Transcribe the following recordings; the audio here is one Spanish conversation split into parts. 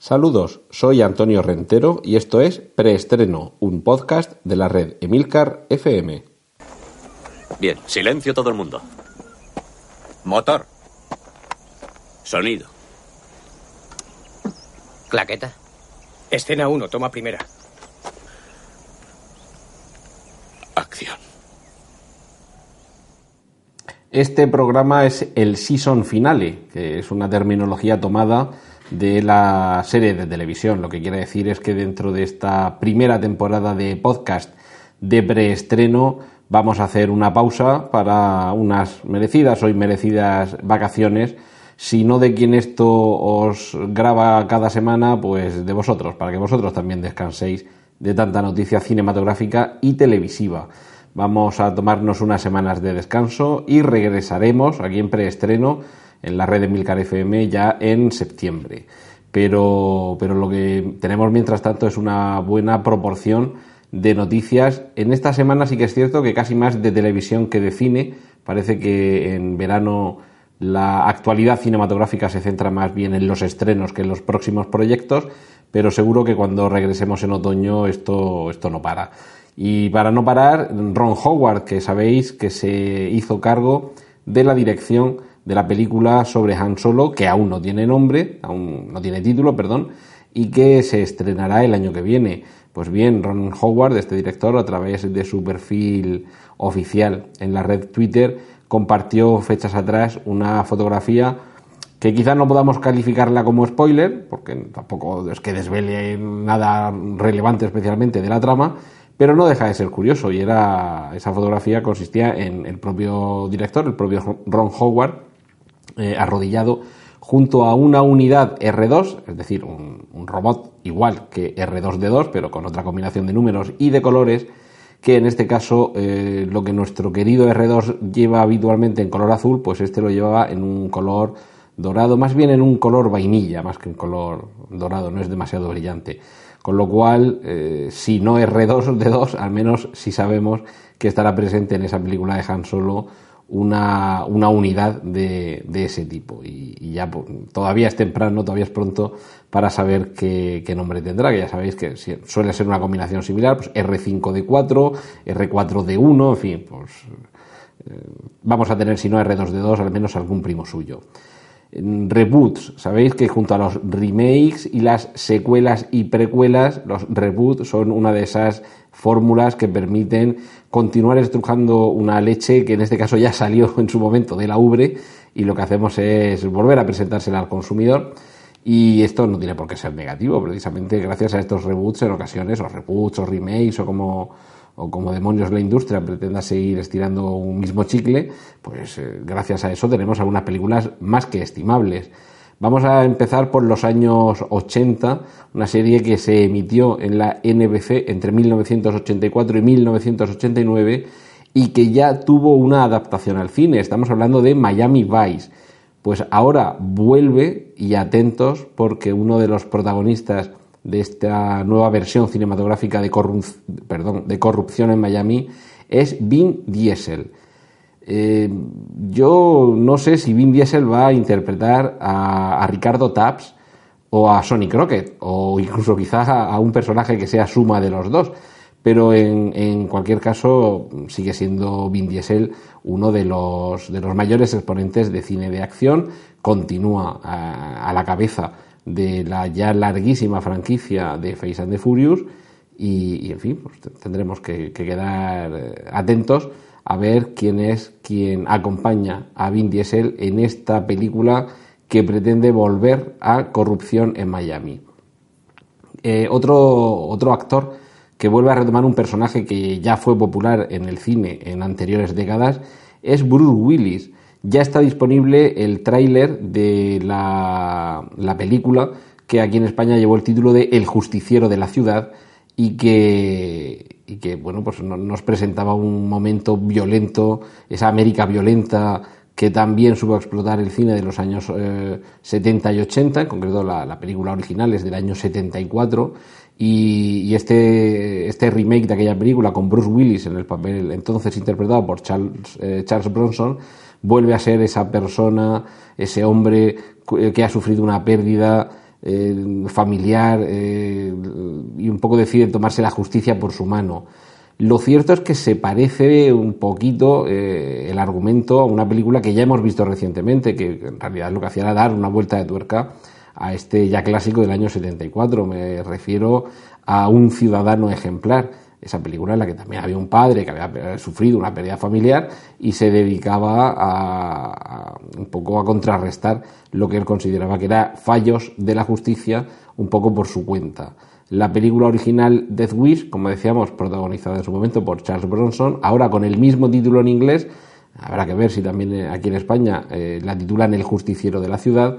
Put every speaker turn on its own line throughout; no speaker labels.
Saludos, soy Antonio Rentero y esto es Preestreno, un podcast de la red Emilcar FM.
Bien, silencio todo el mundo. Motor. Sonido.
Claqueta.
Escena 1, toma primera.
Acción.
Este programa es el season finale, que es una terminología tomada de la serie de televisión. Lo que quiere decir es que dentro de esta primera temporada de podcast de preestreno vamos a hacer una pausa para unas merecidas o inmerecidas vacaciones. Si no de quien esto os graba cada semana, pues de vosotros, para que vosotros también descanséis de tanta noticia cinematográfica y televisiva. Vamos a tomarnos unas semanas de descanso y regresaremos aquí en preestreno en la red de Milcar FM ya en septiembre. Pero, pero lo que tenemos mientras tanto es una buena proporción de noticias. En esta semana sí que es cierto que casi más de televisión que de cine. Parece que en verano la actualidad cinematográfica se centra más bien en los estrenos que en los próximos proyectos, pero seguro que cuando regresemos en otoño esto, esto no para. Y para no parar, Ron Howard, que sabéis que se hizo cargo de la dirección de la película sobre Han Solo, que aún no tiene nombre, aún no tiene título, perdón, y que se estrenará el año que viene. Pues bien, Ron Howard, este director, a través de su perfil oficial en la red Twitter, compartió fechas atrás una fotografía que quizás no podamos calificarla como spoiler, porque tampoco es que desvele nada relevante especialmente de la trama, pero no deja de ser curioso y era esa fotografía consistía en el propio director, el propio Ron Howard, eh, arrodillado junto a una unidad R2, es decir, un, robot igual que R2D2, pero con otra combinación de números y de colores, que en este caso eh, lo que nuestro querido R2 lleva habitualmente en color azul, pues este lo llevaba en un color dorado, más bien en un color vainilla, más que en color dorado, no es demasiado brillante. Con lo cual, eh, si no R2D2, al menos si sabemos que estará presente en esa película de Han Solo una, una unidad de, de, ese tipo. Y, ya pues, todavía es temprano, todavía es pronto para saber qué, qué, nombre tendrá, que ya sabéis que suele ser una combinación similar, pues R5D4, R4D1, en fin, pues eh, vamos a tener, si no R2D2, al menos algún primo suyo. Reboots, sabéis que junto a los remakes y las secuelas y precuelas, los reboots son una de esas fórmulas que permiten continuar estrujando una leche que en este caso ya salió en su momento de la ubre y lo que hacemos es volver a presentársela al consumidor. Y esto no tiene por qué ser negativo, precisamente gracias a estos reboots en ocasiones, o reboots, o remakes, o como, o como demonios la industria pretenda seguir estirando un mismo chicle, pues eh, gracias a eso tenemos algunas películas más que estimables. Vamos a empezar por los años 80, una serie que se emitió en la NBC entre 1984 y 1989 y que ya tuvo una adaptación al cine. Estamos hablando de Miami Vice. Pues ahora vuelve y atentos porque uno de los protagonistas de esta nueva versión cinematográfica de, corrupción en Miami es Vin Diesel. Eh, yo no sé si Vin Diesel va a interpretar a, Ricardo Taps o a Sonny Crockett, o incluso quizás a, un personaje que sea suma de los dos. Pero en, cualquier caso sigue siendo Vin Diesel uno de los, de los mayores exponentes de cine de acción, continúa a, la cabeza de la ya larguísima franquicia de Face and the Furious y, en fin, pues tendremos que quedar eh, atentos a ver quién es quien acompaña a Vin Diesel en esta película que pretende volver a corrupción en Miami. Eh, otro, otro actor que vuelve a retomar un personaje que ya fue popular en el cine en anteriores décadas es Bruce Willis. Ya está disponible el tráiler de la, la película que aquí en España llevó el título de El justiciero de la ciudad y que, y que bueno, pues nos presentaba un momento violento, esa América violenta que también supo explotar el cine de los años 70 eh, y 80, en concreto la, película original es del año 74, y, y, este, este remake de aquella película con Bruce Willis en el papel entonces interpretado por Charles, eh, Charles Bronson, vuelve a ser esa persona, ese hombre que ha sufrido una pérdida familiar y un poco decide tomarse la justicia por su mano. Lo cierto es que se parece un poquito el argumento a una película que ya hemos visto recientemente, que en realidad lo que hacía era dar una vuelta de tuerca a este ya clásico del año 74. Me refiero a un ciudadano ejemplar. Esa película en la que también había un padre que había sufrido una pérdida familiar y se dedicaba a, un poco a contrarrestar lo que él consideraba que eran fallos de la justicia un poco por su cuenta. La película original Death Wish, como decíamos, protagonizada en su momento por Charles Bronson, ahora con el mismo título en inglés, habrá que ver si también eh, aquí en España eh, la titulan El justiciero de la ciudad,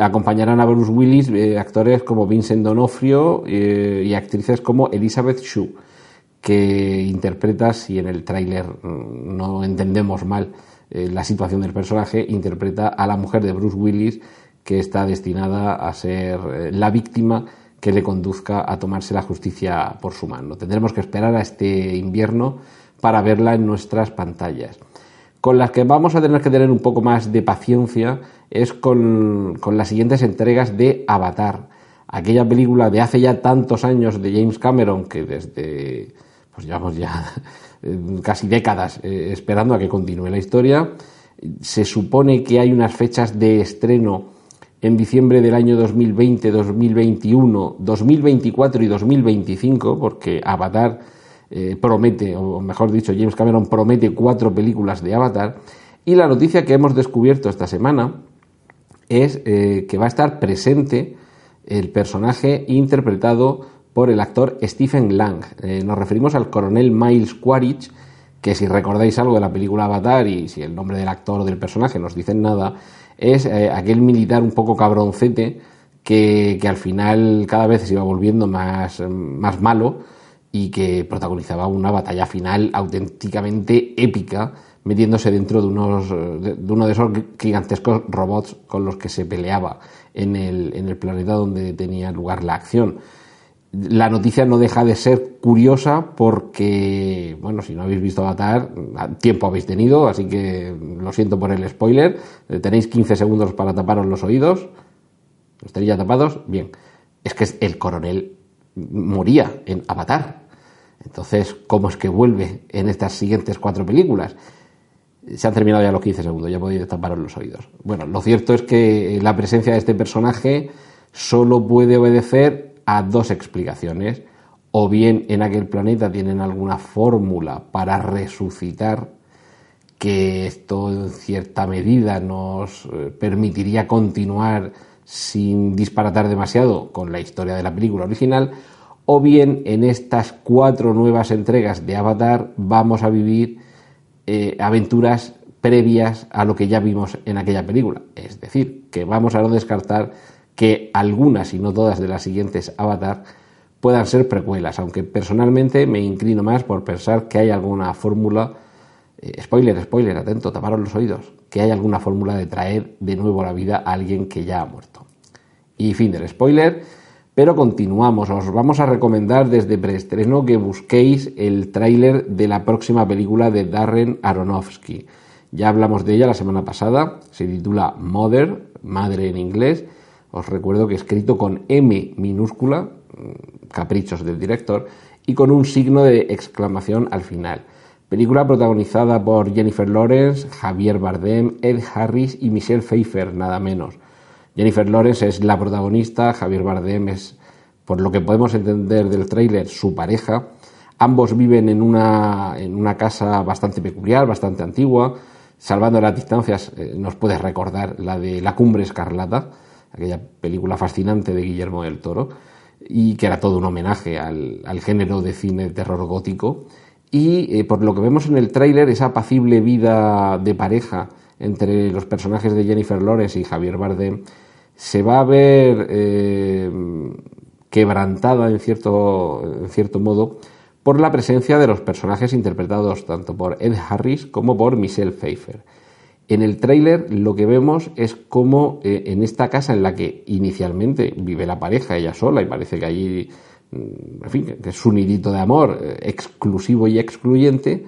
acompañarán a Bruce Willis eh, actores como Vincent Donofrio eh, y actrices como Elizabeth Shue, que interpreta, si en el tráiler mm, no entendemos mal eh, la situación del personaje, interpreta a la mujer de Bruce Willis que está destinada a ser la víctima que le conduzca a tomarse la justicia por su mano. Tendremos que esperar a este invierno para verla en nuestras pantallas. Con las que vamos a tener que tener un poco más de paciencia es con, las siguientes entregas de Avatar, aquella película de hace ya tantos años de James Cameron que desde, pues llevamos ya casi décadas eh, esperando a que continúe la historia. Se supone que hay unas fechas de estreno en diciembre del año 2020, 2021, 2024 y 2025, porque Avatar eh, promete, o mejor dicho, James Cameron promete cuatro películas de Avatar. Y la noticia que hemos descubierto esta semana es eh, que va a estar presente el personaje interpretado por el actor Stephen Lang. Eh, nos referimos al coronel Miles Quaritch, que si recordáis algo de la película Avatar y si el nombre del actor o del personaje nos dicen nada, es eh, aquel militar un poco cabroncete que, que, al final cada vez se iba volviendo más, más malo y que protagonizaba una batalla final auténticamente épica metiéndose dentro de, unos, de uno de esos gigantescos robots con los que se peleaba en el, en el planeta donde tenía lugar la acción. La noticia no deja de ser curiosa porque, bueno, si no habéis visto Avatar, tiempo habéis tenido, así que lo siento por el spoiler. Tenéis 15 segundos para taparos los oídos. ¿Los tenéis ya tapados? Bien. Es que el coronel moría en Avatar. Entonces, ¿cómo es que vuelve en estas siguientes cuatro películas? Se han terminado ya los 15 segundos, ya podéis taparos los oídos. Bueno, lo cierto es que la presencia de este personaje solo puede obedecer a dos explicaciones. O bien en aquel planeta tienen alguna fórmula para resucitar, que esto en cierta medida nos eh, permitiría continuar sin disparatar demasiado con la historia de la película original, o bien en estas cuatro nuevas entregas de Avatar vamos a vivir eh, aventuras previas a lo que ya vimos en aquella película. Es decir, que vamos a no descartar que algunas y no todas de las siguientes Avatar puedan ser precuelas, aunque personalmente me inclino más por pensar que hay alguna fórmula, eh, spoiler, spoiler, atento, taparon los oídos, que hay alguna fórmula de traer de nuevo a la vida a alguien que ya ha muerto. Y fin del spoiler, pero continuamos, os vamos a recomendar desde preestreno que busquéis el tráiler de la próxima película de Darren Aronofsky. Ya hablamos de ella la semana pasada, se titula Mother, madre en inglés. Os recuerdo que escrito con M minúscula, mm, caprichos del director, y con un signo de exclamación al final. Película protagonizada por Jennifer Lawrence, Javier Bardem, Ed Harris y Michelle Pfeiffer, nada menos. Jennifer Lawrence es la protagonista, Javier Bardem es, por lo que podemos entender del tráiler, su pareja. Ambos viven en una, en una casa bastante peculiar, bastante antigua. Salvando las distancias, eh, nos puede recordar la de La Cumbre Escarlata, aquella película fascinante de Guillermo del Toro, y que era todo un homenaje al, género de cine terror gótico. Y eh, por lo que vemos en el tráiler, esa apacible vida de pareja entre los personajes de Jennifer Lawrence y Javier Bardem se va a ver eh, quebrantada en cierto, en cierto modo por la presencia de los personajes interpretados tanto por Ed Harris como por Michelle Pfeiffer. En el tráiler lo que vemos es como eh, en esta casa en la que inicialmente vive la pareja ella sola y parece que allí, mm, en fin, que es su nidito de amor eh, exclusivo y excluyente,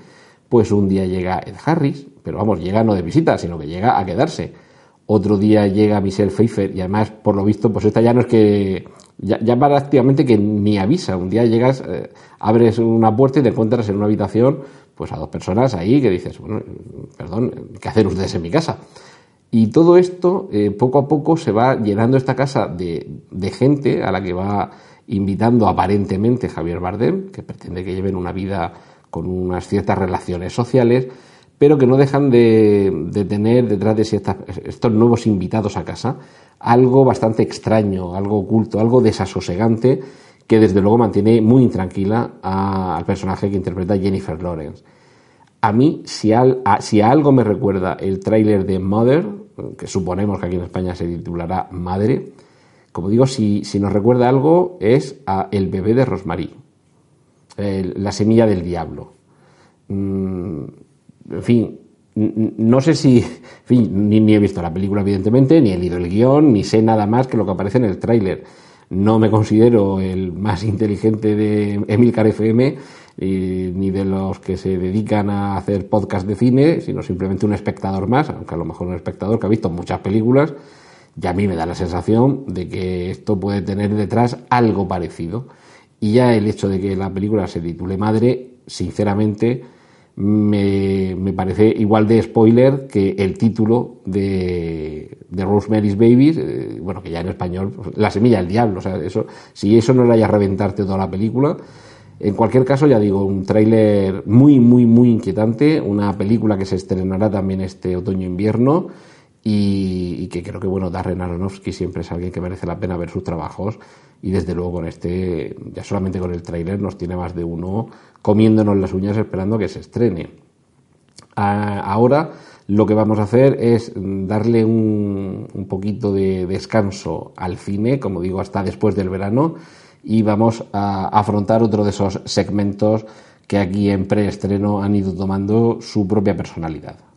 pues un día llega Ed Harris, pero vamos, llega no de visita, sino que llega a quedarse otro día llega Michelle Pfeiffer y además, por lo visto, pues esta ya no es que ya, ya prácticamente que ni avisa. Un día llegas, eh, abres una puerta y te encuentras en una habitación pues a dos personas ahí que dices, bueno, perdón, ¿qué hacen ustedes en mi casa? Y todo esto, eh, poco a poco, se va llenando esta casa de, de, gente a la que va invitando aparentemente Javier Bardem, que pretende que lleven una vida con unas ciertas relaciones sociales, pero que no dejan de, tener detrás de sí estos nuevos invitados a casa algo bastante extraño, algo oculto, algo desasosegante que desde luego mantiene muy intranquila al personaje que interpreta Jennifer Lawrence. A mí, si, a, algo me recuerda el tráiler de Mother, que suponemos que aquí en España se titulará Madre, como digo, si, nos recuerda algo es a El bebé de Rosmarie, la semilla del diablo. Mm, en fin, no sé si, en fin, ni, ni, he visto la película evidentemente, ni he leído el guion, ni sé nada más que lo que aparece en el tráiler. No me considero el más inteligente de Emilcar FM, ni de los que se dedican a hacer podcast de cine, sino simplemente un espectador más, aunque a lo mejor un espectador que ha visto muchas películas, y a mí me da la sensación de que esto puede tener detrás algo parecido. Y ya el hecho de que la película se titule Madre, sinceramente, me, me, parece igual de spoiler que el título de, de Rosemary's Babies, eh, bueno, que ya en español, pues, La semilla del diablo, o sea, eso, si eso no le haya reventarte toda la película. En cualquier caso, ya digo, un tráiler muy, muy, muy inquietante, una película que se estrenará también este otoño-invierno y, y, que creo que, bueno, Darren Aronofsky siempre es alguien que merece la pena ver sus trabajos y desde luego con este, ya solamente con el tráiler nos tiene más de uno comiéndonos las uñas esperando que se estrene. ahora lo que vamos a hacer es darle un, un, poquito de descanso al cine, como digo, hasta después del verano, y vamos a afrontar otro de esos segmentos que aquí en preestreno han ido tomando su propia personalidad.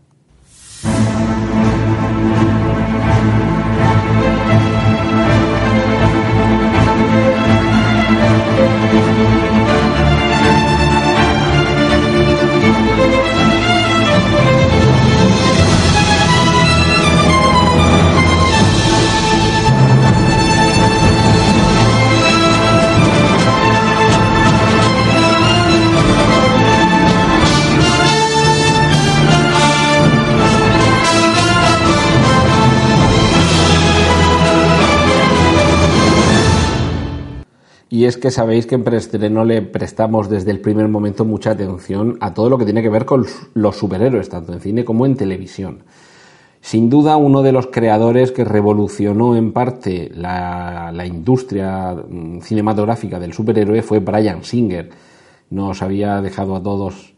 Y es que sabéis que en preestreno le prestamos desde el primer momento mucha atención a todo lo que tiene que ver con los superhéroes, tanto en cine como en televisión. Sin duda, uno de los creadores que revolucionó en parte la, industria mm, cinematográfica del superhéroe fue Brian Singer. Nos había dejado a todos,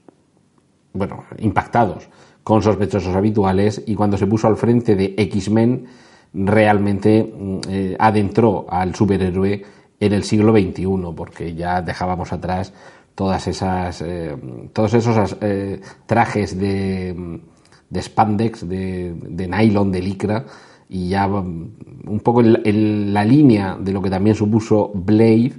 bueno, impactados con sospechosos habituales y cuando se puso al frente de X-Men realmente mm, eh, adentró al superhéroe en el siglo XXI, porque ya dejábamos atrás todas esas, eh, todos esos eh, trajes de, de spandex, de, de, nylon, de licra, y ya un poco en, en, la línea de lo que también supuso Blade,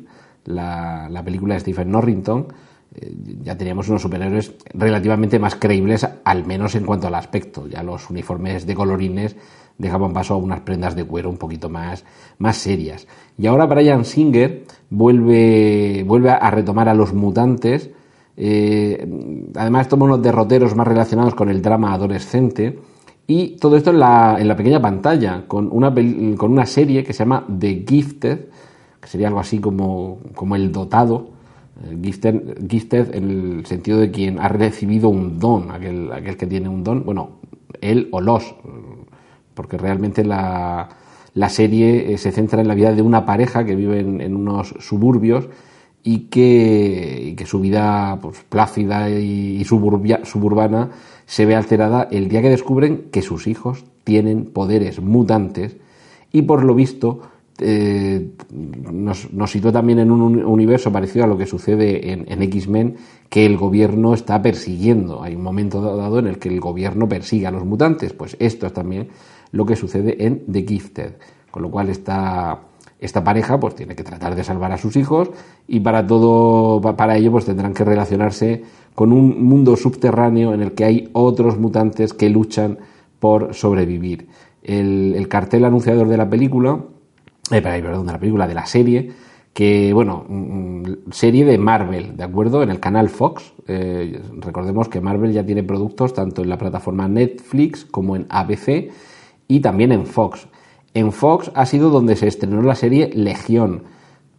la, la película de Stephen Norrington, eh, ya teníamos unos superhéroes relativamente más creíbles, al menos en cuanto al aspecto. Ya los uniformes de colorines dejaban paso a unas prendas de cuero un poquito más, más serias. Y ahora Brian Singer vuelve, vuelve a retomar a los mutantes. Eh, además toma unos derroteros más relacionados con el drama adolescente. Y todo esto en la, en la pequeña pantalla, con una, con una serie que se llama The Gifted, que sería algo así como, como el dotado, eh, gifted, gifted, en el sentido de quien ha recibido un don, aquel, aquel que tiene un don, bueno, él o los, porque realmente la, la serie eh, se centra en la vida de una pareja que vive en, unos suburbios y que, y que su vida pues, plácida y, suburbia, suburbana se ve alterada el día que descubren que sus hijos tienen poderes mutantes y por lo visto eh, nos, nos también en un universo parecido a lo que sucede en, en X-Men, que el gobierno está persiguiendo. Hay un momento dado en el que el gobierno persigue a los mutantes. Pues esto es también lo que sucede en The Gifted. Con lo cual esta, esta pareja pues tiene que tratar de salvar a sus hijos y para todo, para ello pues tendrán que relacionarse con un mundo subterráneo en el que hay otros mutantes que luchan por sobrevivir. el, cartel anunciador de la película, eh, perdón, de la película, de la serie, que, bueno, mm, serie de Marvel, ¿de acuerdo? En el canal Fox. Eh, recordemos que Marvel ya tiene productos tanto en la plataforma Netflix como en ABC y también en Fox. En Fox ha sido donde se estrenó la serie Legión,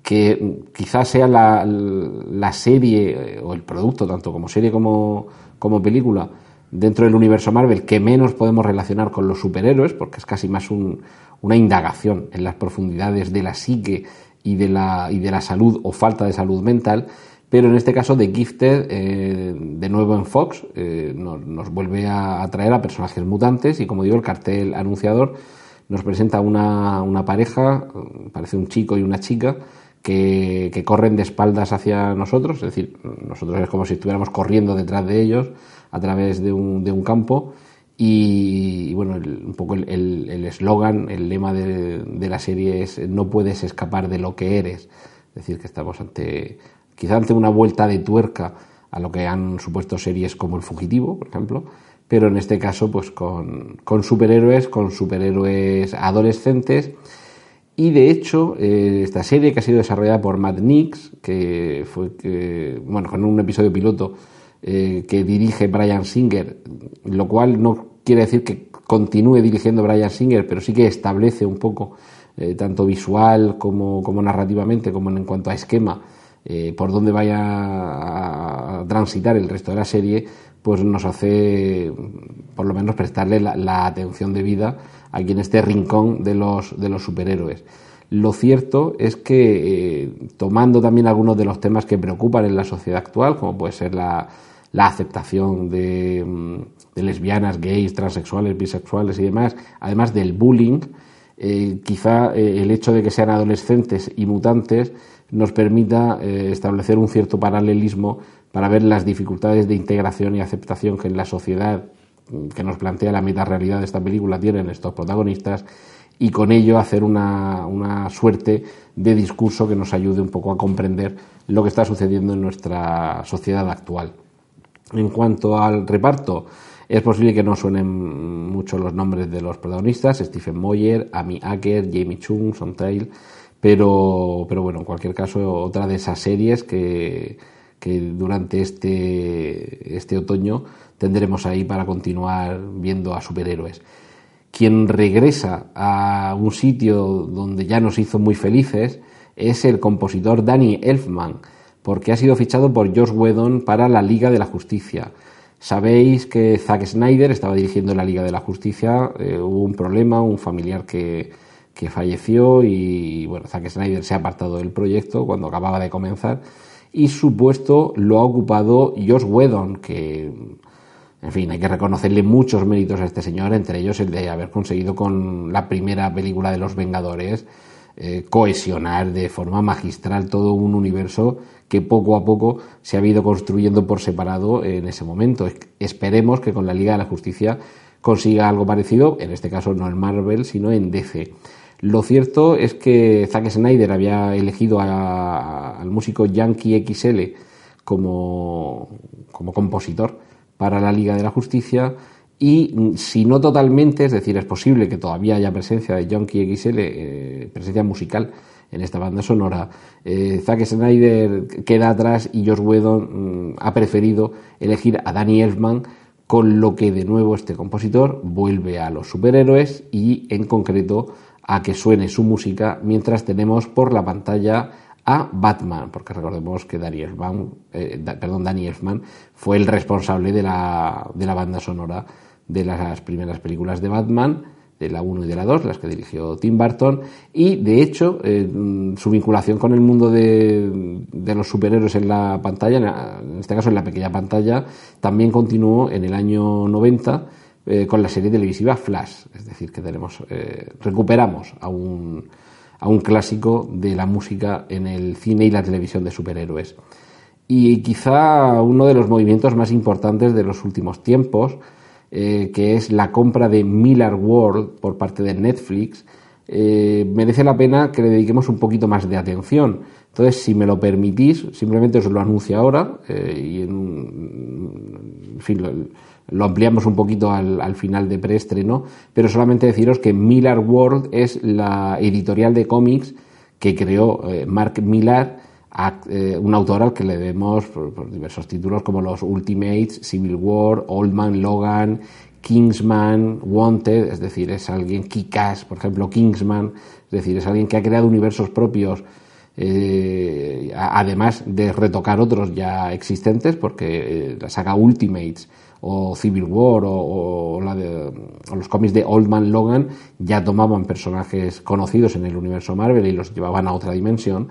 que quizás sea la, la serie eh, o el producto, tanto como serie como, como película, dentro del universo Marvel que menos podemos relacionar con los superhéroes, porque es casi más una indagación en las profundidades de la psique y de la, y de la salud o falta de salud mental. Pero en este caso, The Gifted, eh, de nuevo en Fox, eh, nos, vuelve a, traer a personajes mutantes y, como digo, el cartel anunciador nos presenta una, una pareja, parece un chico y una chica, que, que, corren de espaldas hacia nosotros, es decir, nosotros es como si estuviéramos corriendo detrás de ellos a través de un, de un campo. Y, bueno, un poco el eslogan, el, lema de, de, la serie es no puedes escapar de lo que eres. Es decir, que estamos ante, quizá ante una vuelta de tuerca a lo que han supuesto series como El Fugitivo, por ejemplo, pero en este caso, pues con, con superhéroes, con superhéroes adolescentes. Y de hecho, eh, esta serie que ha sido desarrollada por Matt Nix, que fue, bueno, con un episodio piloto eh, que dirige Brian Singer, lo cual no quiere decir que continúe dirigiendo Brian Singer, pero sí que establece un poco, eh, tanto visual como, como, narrativamente, como en cuanto a esquema, eh, por dónde vaya a transitar el resto de la serie, pues nos hace por lo menos prestarle la, atención debida aquí en este rincón de los, de los superhéroes. Lo cierto es que, tomando también algunos de los temas que preocupan en la sociedad actual, como puede ser la, la aceptación de, mm, lesbianas, gays, transexuales, bisexuales y demás, además del bullying, eh, quizá eh, el hecho de que sean adolescentes y mutantes nos permita eh, establecer un cierto paralelismo para ver las dificultades de integración y aceptación que en la sociedad mm, que nos plantea la mitad realidad de esta película tienen estos protagonistas y con ello hacer una, una suerte de discurso que nos ayude un poco a comprender lo que está sucediendo en nuestra sociedad actual. En cuanto al reparto, es posible que no suenen mucho los nombres de los protagonistas, Stephen Moyer, Amy Acker, Jamie Chung, Son Tail, pero, pero bueno, en cualquier caso, otra de esas series que, que durante este, este otoño tendremos ahí para continuar viendo a superhéroes. Quien regresa a un sitio donde ya nos hizo muy felices es el compositor Danny Elfman, porque ha sido fichado por Josh Whedon para la Liga de la Justicia. Sabéis que Zack Snyder estaba dirigiendo la Liga de la Justicia, eh, hubo un problema, un familiar que, que falleció y bueno, Zack Snyder se ha apartado del proyecto cuando acababa de comenzar y su puesto lo ha ocupado Josh Whedon, que en fin, hay que reconocerle muchos méritos a este señor, entre ellos el de haber conseguido con la primera película de Los Vengadores eh, cohesionar de forma magistral todo un universo que poco a poco se ha ido construyendo por separado en ese momento. Esperemos que con la Liga de la Justicia consiga algo parecido, en este caso no en Marvel, sino en DC. Lo cierto es que Zack Snyder había elegido al músico Yankee XL como, como compositor para la Liga de la Justicia y mm, si no totalmente, es decir, es posible que todavía haya presencia de Yankee XL, eh, presencia musical en esta banda sonora. Eh, Zack Snyder queda atrás y Josh Whedon mm, ha preferido elegir a Danny Elfman, con lo que de nuevo este compositor vuelve a los superhéroes y en concreto a que suene su música mientras tenemos por la pantalla a Batman, porque recordemos que Danny Elfman, eh, perdón, Danny Elfman fue el responsable de la, de la banda sonora de las primeras películas de Batman de la 1 y de la 2, las que dirigió Tim Burton, y de hecho eh, su vinculación con el mundo de, de, los superhéroes en la pantalla, en este caso en la pequeña pantalla, también continuó en el año 90 eh, con la serie televisiva Flash, es decir, que tenemos, eh, recuperamos a un, a un clásico de la música en el cine y la televisión de superhéroes. Y quizá uno de los movimientos más importantes de los últimos tiempos, eh, que es la compra de Miller World por parte de Netflix, merece la pena que le dediquemos un poquito más de atención. Entonces, si me lo permitís, simplemente os lo anuncio ahora y en, fin, lo ampliamos un poquito al, al final de preestreno, pero solamente deciros que Miller World es la editorial de cómics que creó eh, Mark Millar, eh, un autor al que le debemos por, diversos títulos como los Ultimates, Civil War, Old Man Logan, Kingsman, Wanted, es decir, es alguien, Kikas, por ejemplo, Kingsman, es decir, es alguien que ha creado universos propios, eh, además de retocar otros ya existentes, porque la saga Ultimates o Civil War o, la de, los cómics de Old Man Logan ya tomaban personajes conocidos en el universo Marvel y los llevaban a otra dimensión.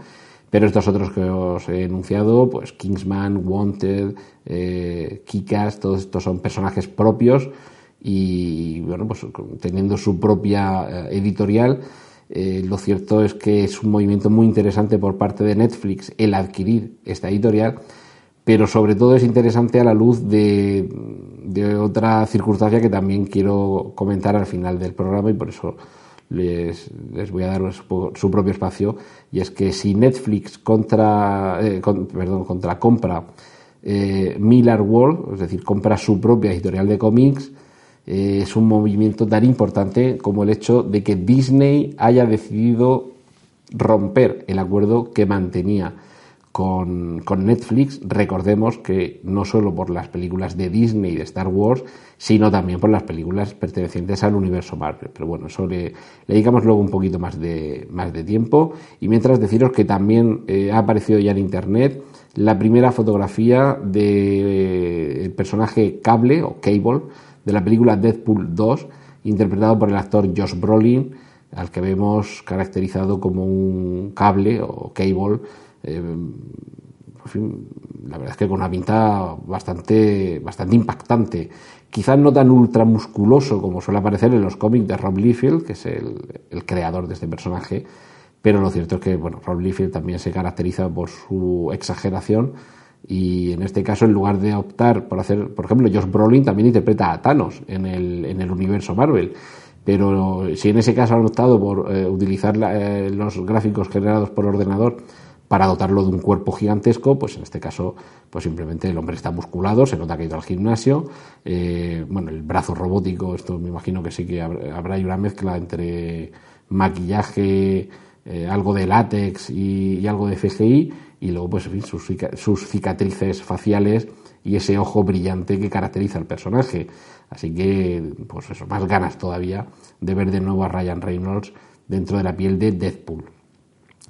Pero estos otros que os he enunciado, pues Kingsman, Wanted, eh, Kikas, todos estos son personajes propios y bueno, pues teniendo su propia eh, editorial. Eh, lo cierto es que es un movimiento muy interesante por parte de Netflix el adquirir esta editorial pero sobre todo es interesante a la luz de, otra circunstancia que también quiero comentar al final del programa y por eso les, voy a dar su, propio espacio y es que si Netflix contra, eh, perdón, contra compra eh, Miller World, es decir, compra su propia editorial de cómics, eh, es un movimiento tan importante como el hecho de que Disney haya decidido romper el acuerdo que mantenía con, Netflix, recordemos que no solo por las películas de Disney y de Star Wars, sino también por las películas pertenecientes al universo Marvel. Pero bueno, eso le, dedicamos luego un poquito más de, más de tiempo. Y mientras deciros que también eh, ha aparecido ya en Internet la primera fotografía del personaje Cable o Cable de la película Deadpool 2, interpretado por el actor Josh Brolin, al que vemos caracterizado como un cable o cable eh, la verdad es que con una pinta bastante, bastante impactante. Quizás no tan ultramusculoso como suele aparecer en los cómics de Rob Liefeld, que es el, creador de este personaje, pero lo cierto es que bueno, Rob Liefeld también se caracteriza por su exageración y en este caso en lugar de optar por hacer, por ejemplo, Josh Brolin también interpreta a Thanos en el, en el universo Marvel. Pero si en ese caso han optado por eh, utilizar eh, los gráficos generados por ordenador para dotarlo de un cuerpo gigantesco, pues en este caso, pues simplemente el hombre está musculado, se nota que ha ido al gimnasio, eh, bueno, el brazo robótico, esto me imagino que sí que habrá una mezcla entre maquillaje, eh, algo de látex y, algo de CGI, y luego, pues, en fin, sus, cicatrices faciales y ese ojo brillante que caracteriza al personaje. Así que, pues eso, más ganas todavía de ver de nuevo a Ryan Reynolds dentro de la piel de Deadpool.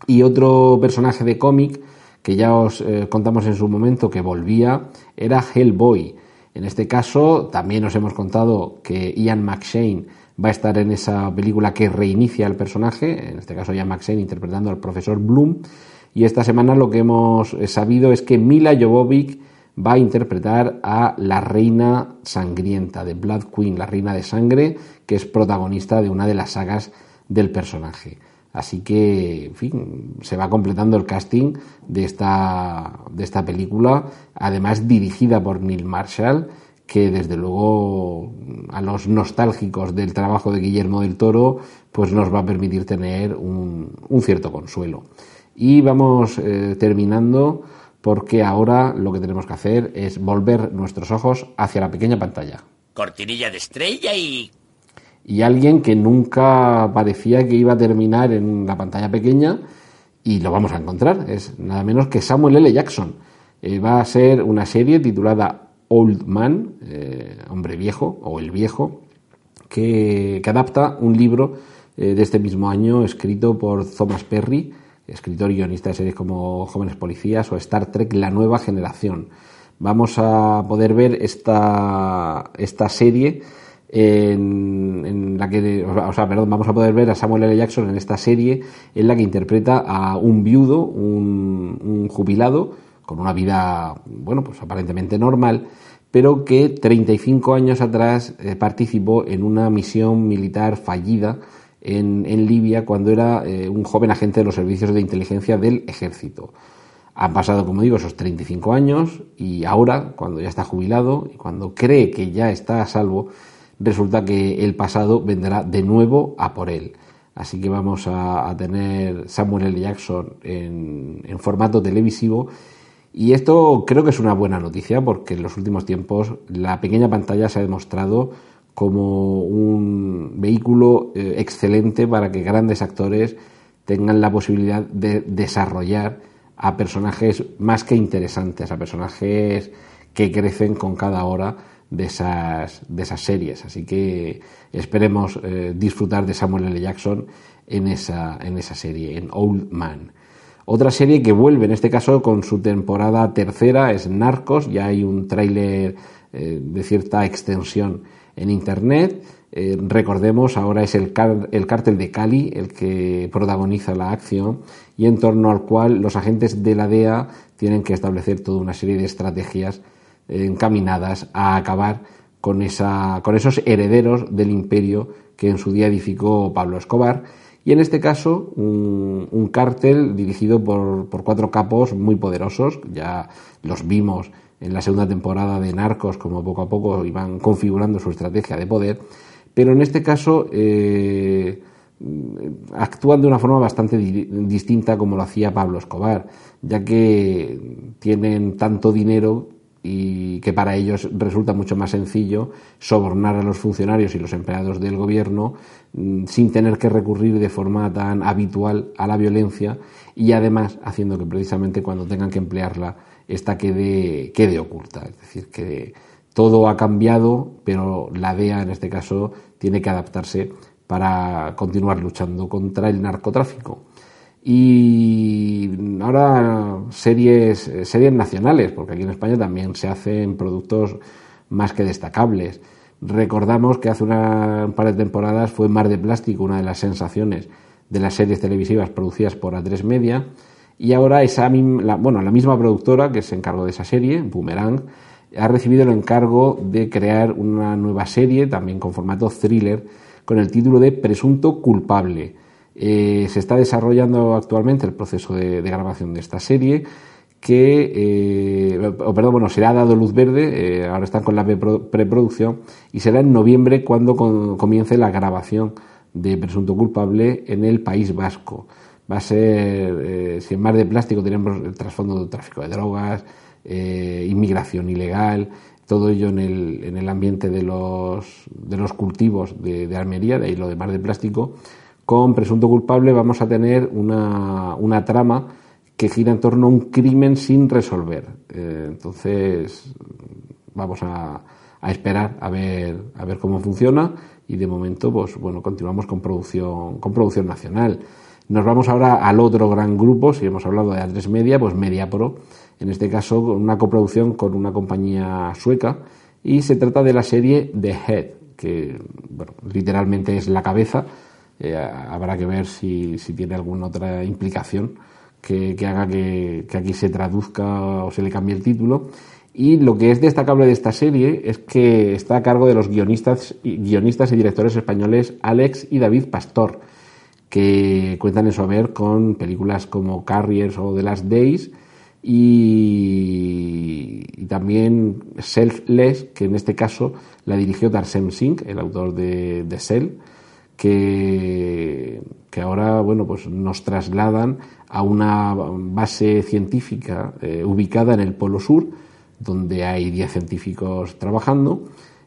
Y otro personaje de cómic que ya os eh, contamos en su momento que volvía era Hellboy. En este caso también os hemos contado que Ian McShane va a estar en esa película que reinicia el personaje, en este caso Ian McShane interpretando al profesor Bloom. Y esta semana lo que hemos eh, sabido es que Mila Jovovich va a interpretar a la reina sangrienta de Blood Queen, la reina de sangre, que es protagonista de una de las sagas del personaje. Así que, en fin, se va completando el casting de esta, de esta película, además dirigida por Neil Marshall, que desde luego a los nostálgicos del trabajo de Guillermo del Toro, pues nos va a permitir tener un, cierto consuelo. Y vamos eh, terminando porque ahora lo que tenemos que hacer es volver nuestros ojos hacia la pequeña pantalla.
Cortinilla de estrella y
y alguien que nunca parecía que iba a terminar en la pantalla pequeña y lo vamos a encontrar. Es nada menos que Samuel L. Jackson. Eh, va a ser una serie titulada Old Man, eh, hombre viejo o el viejo, que, adapta un libro eh, de este mismo año escrito por Thomas Perry, escritor y guionista de series como Jóvenes Policías o Star Trek La Nueva Generación. Vamos a poder ver esta, esta serie en, la que, o sea, perdón, vamos a poder ver a Samuel L. Jackson en esta serie en la que interpreta a un viudo, un, jubilado, con una vida, bueno, pues aparentemente normal, pero que 35 años atrás eh, participó en una misión militar fallida en, Libia cuando era eh, un joven agente de los servicios de inteligencia del ejército. Han pasado, como digo, esos 35 años y ahora, cuando ya está jubilado y cuando cree que ya está a salvo, resulta que el pasado vendrá de nuevo a por él. Así que vamos a, tener Samuel L. Jackson en, formato televisivo Y esto creo que es una buena noticia porque en los últimos tiempos la pequeña pantalla se ha demostrado como un vehículo eh, excelente para que grandes actores tengan la posibilidad de desarrollar a personajes más que interesantes, a personajes que crecen con cada hora de esas, de esas series. Así que esperemos eh, disfrutar de Samuel L. Jackson en esa, en esa serie, en Old Man. Otra serie que vuelve, en este caso con su temporada tercera, es Narcos. Ya hay un tráiler eh, de cierta extensión en Internet. Eh, recordemos, ahora es el, el cártel de Cali el que protagoniza la acción y en torno al cual los agentes de la DEA tienen que establecer toda una serie de estrategias encaminadas a acabar con, esa, con esos herederos del imperio que en su día edificó Pablo Escobar. Y en este caso, un, un cártel dirigido por, por, cuatro capos muy poderosos, ya los vimos en la segunda temporada de Narcos, como poco a poco iban configurando su estrategia de poder, pero en este caso eh, actúan de una forma bastante distinta como lo hacía Pablo Escobar, ya que tienen tanto dinero y que para ellos resulta mucho más sencillo sobornar a los funcionarios y los empleados del gobierno mm, sin tener que recurrir de forma tan habitual a la violencia y además haciendo que precisamente cuando tengan que emplearla esta quede, quede oculta. Es decir, que todo ha cambiado, pero la DEA en este caso tiene que adaptarse para continuar luchando contra el narcotráfico. Y ahora series, series nacionales, porque aquí en España también se hacen productos más que destacables. Recordamos que hace una, un par de temporadas fue Mar de Plástico una de las sensaciones de las series televisivas producidas por A3 Media y ahora esa la, bueno, la misma productora que se encargó de esa serie, Boomerang, ha recibido el encargo de crear una nueva serie, también con formato thriller, con el título de Presunto Culpable. Eh, se está desarrollando actualmente el proceso de, de grabación de esta serie que, eh, perdón, bueno, será dado luz verde, eh, ahora están con la preproducción, y será en noviembre cuando con, comience la grabación de Presunto Culpable en el País Vasco. Va a ser, eh, si en Mar de Plástico tenemos el trasfondo del tráfico de drogas, eh, inmigración ilegal, todo ello en el, en el ambiente de los, de los cultivos de, de, Almería, de ahí lo de Mar de Plástico, con presunto culpable vamos a tener una, una trama que gira en torno a un crimen sin resolver. Eh, entonces, vamos a, a, esperar a ver, a ver cómo funciona y de momento, pues bueno, continuamos con producción, con producción nacional. Nos vamos ahora al otro gran grupo, si hemos hablado de A3 Media, pues MediaPro, en este caso una coproducción con una compañía sueca, y se trata de la serie The Head, que bueno, literalmente es la cabeza, eh, habrá que ver si, tiene alguna otra implicación que, haga que, aquí se traduzca o se le cambie el título. Y lo que es destacable de esta serie es que está a cargo de los guionistas, guionistas y directores españoles Alex y David Pastor que cuentan en su haber con películas como Carriers o The Last Days y, también Selfless, que en este caso la dirigió Darsem Singh, el autor de, de Cell, que, que, ahora bueno, pues nos trasladan a una base científica eh, ubicada en el Polo Sur, donde hay 10 científicos trabajando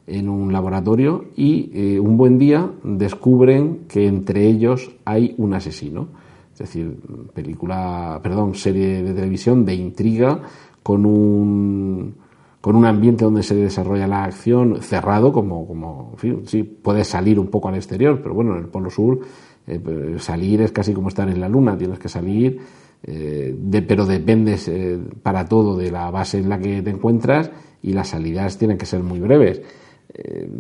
en un laboratorio y eh, un buen día descubren que entre ellos hay un asesino. Es decir, película, perdón, serie de televisión de intriga con un, con un ambiente donde se desarrolla la acción cerrado, como, como en puedes salir un poco al exterior, pero bueno, en el Polo Sur eh, pues, salir es casi como estar en la Luna, tienes que salir, eh, de, pero dependes eh, para todo de la base en la que te encuentras y las salidas tienen que ser muy breves.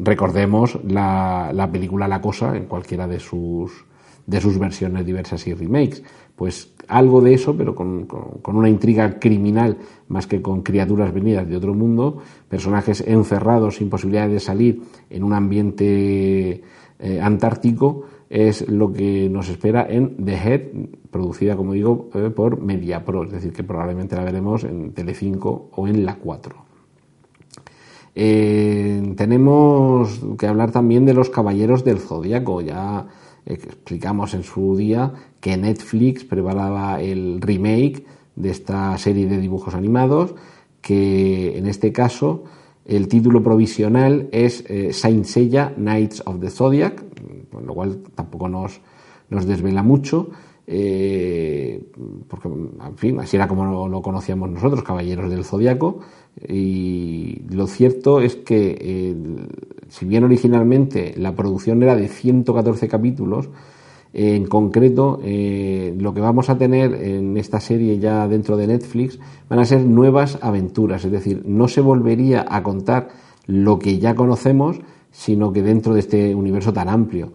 Recordemos la, la, película La Cosa en cualquiera de sus, de sus versiones diversas y remakes. Pues algo de eso, pero con, con, una intriga criminal más que con criaturas venidas de otro mundo, personajes encerrados sin posibilidad de salir en un ambiente eh, antártico, es lo que nos espera en The Head, producida, como digo, eh, por MediaPro, es decir, que probablemente la veremos en Telecinco o en La 4. Eh, tenemos que hablar también de los Caballeros del Zodíaco. Ya explicamos en su día que Netflix preparaba el remake de esta serie de dibujos animados, que en este caso el título provisional es eh, Saint Seiya Knights of the Zodiac, con lo cual tampoco nos, nos desvela mucho. Eh, porque, en fin, así era como lo, conocíamos nosotros, Caballeros del Zodiaco, y lo cierto es que, si bien originalmente la producción era de 114 capítulos, en concreto, eh, lo que vamos a tener en esta serie ya dentro de Netflix van a ser nuevas aventuras, es decir, no se volvería a contar lo que ya conocemos, sino que dentro de este universo tan amplio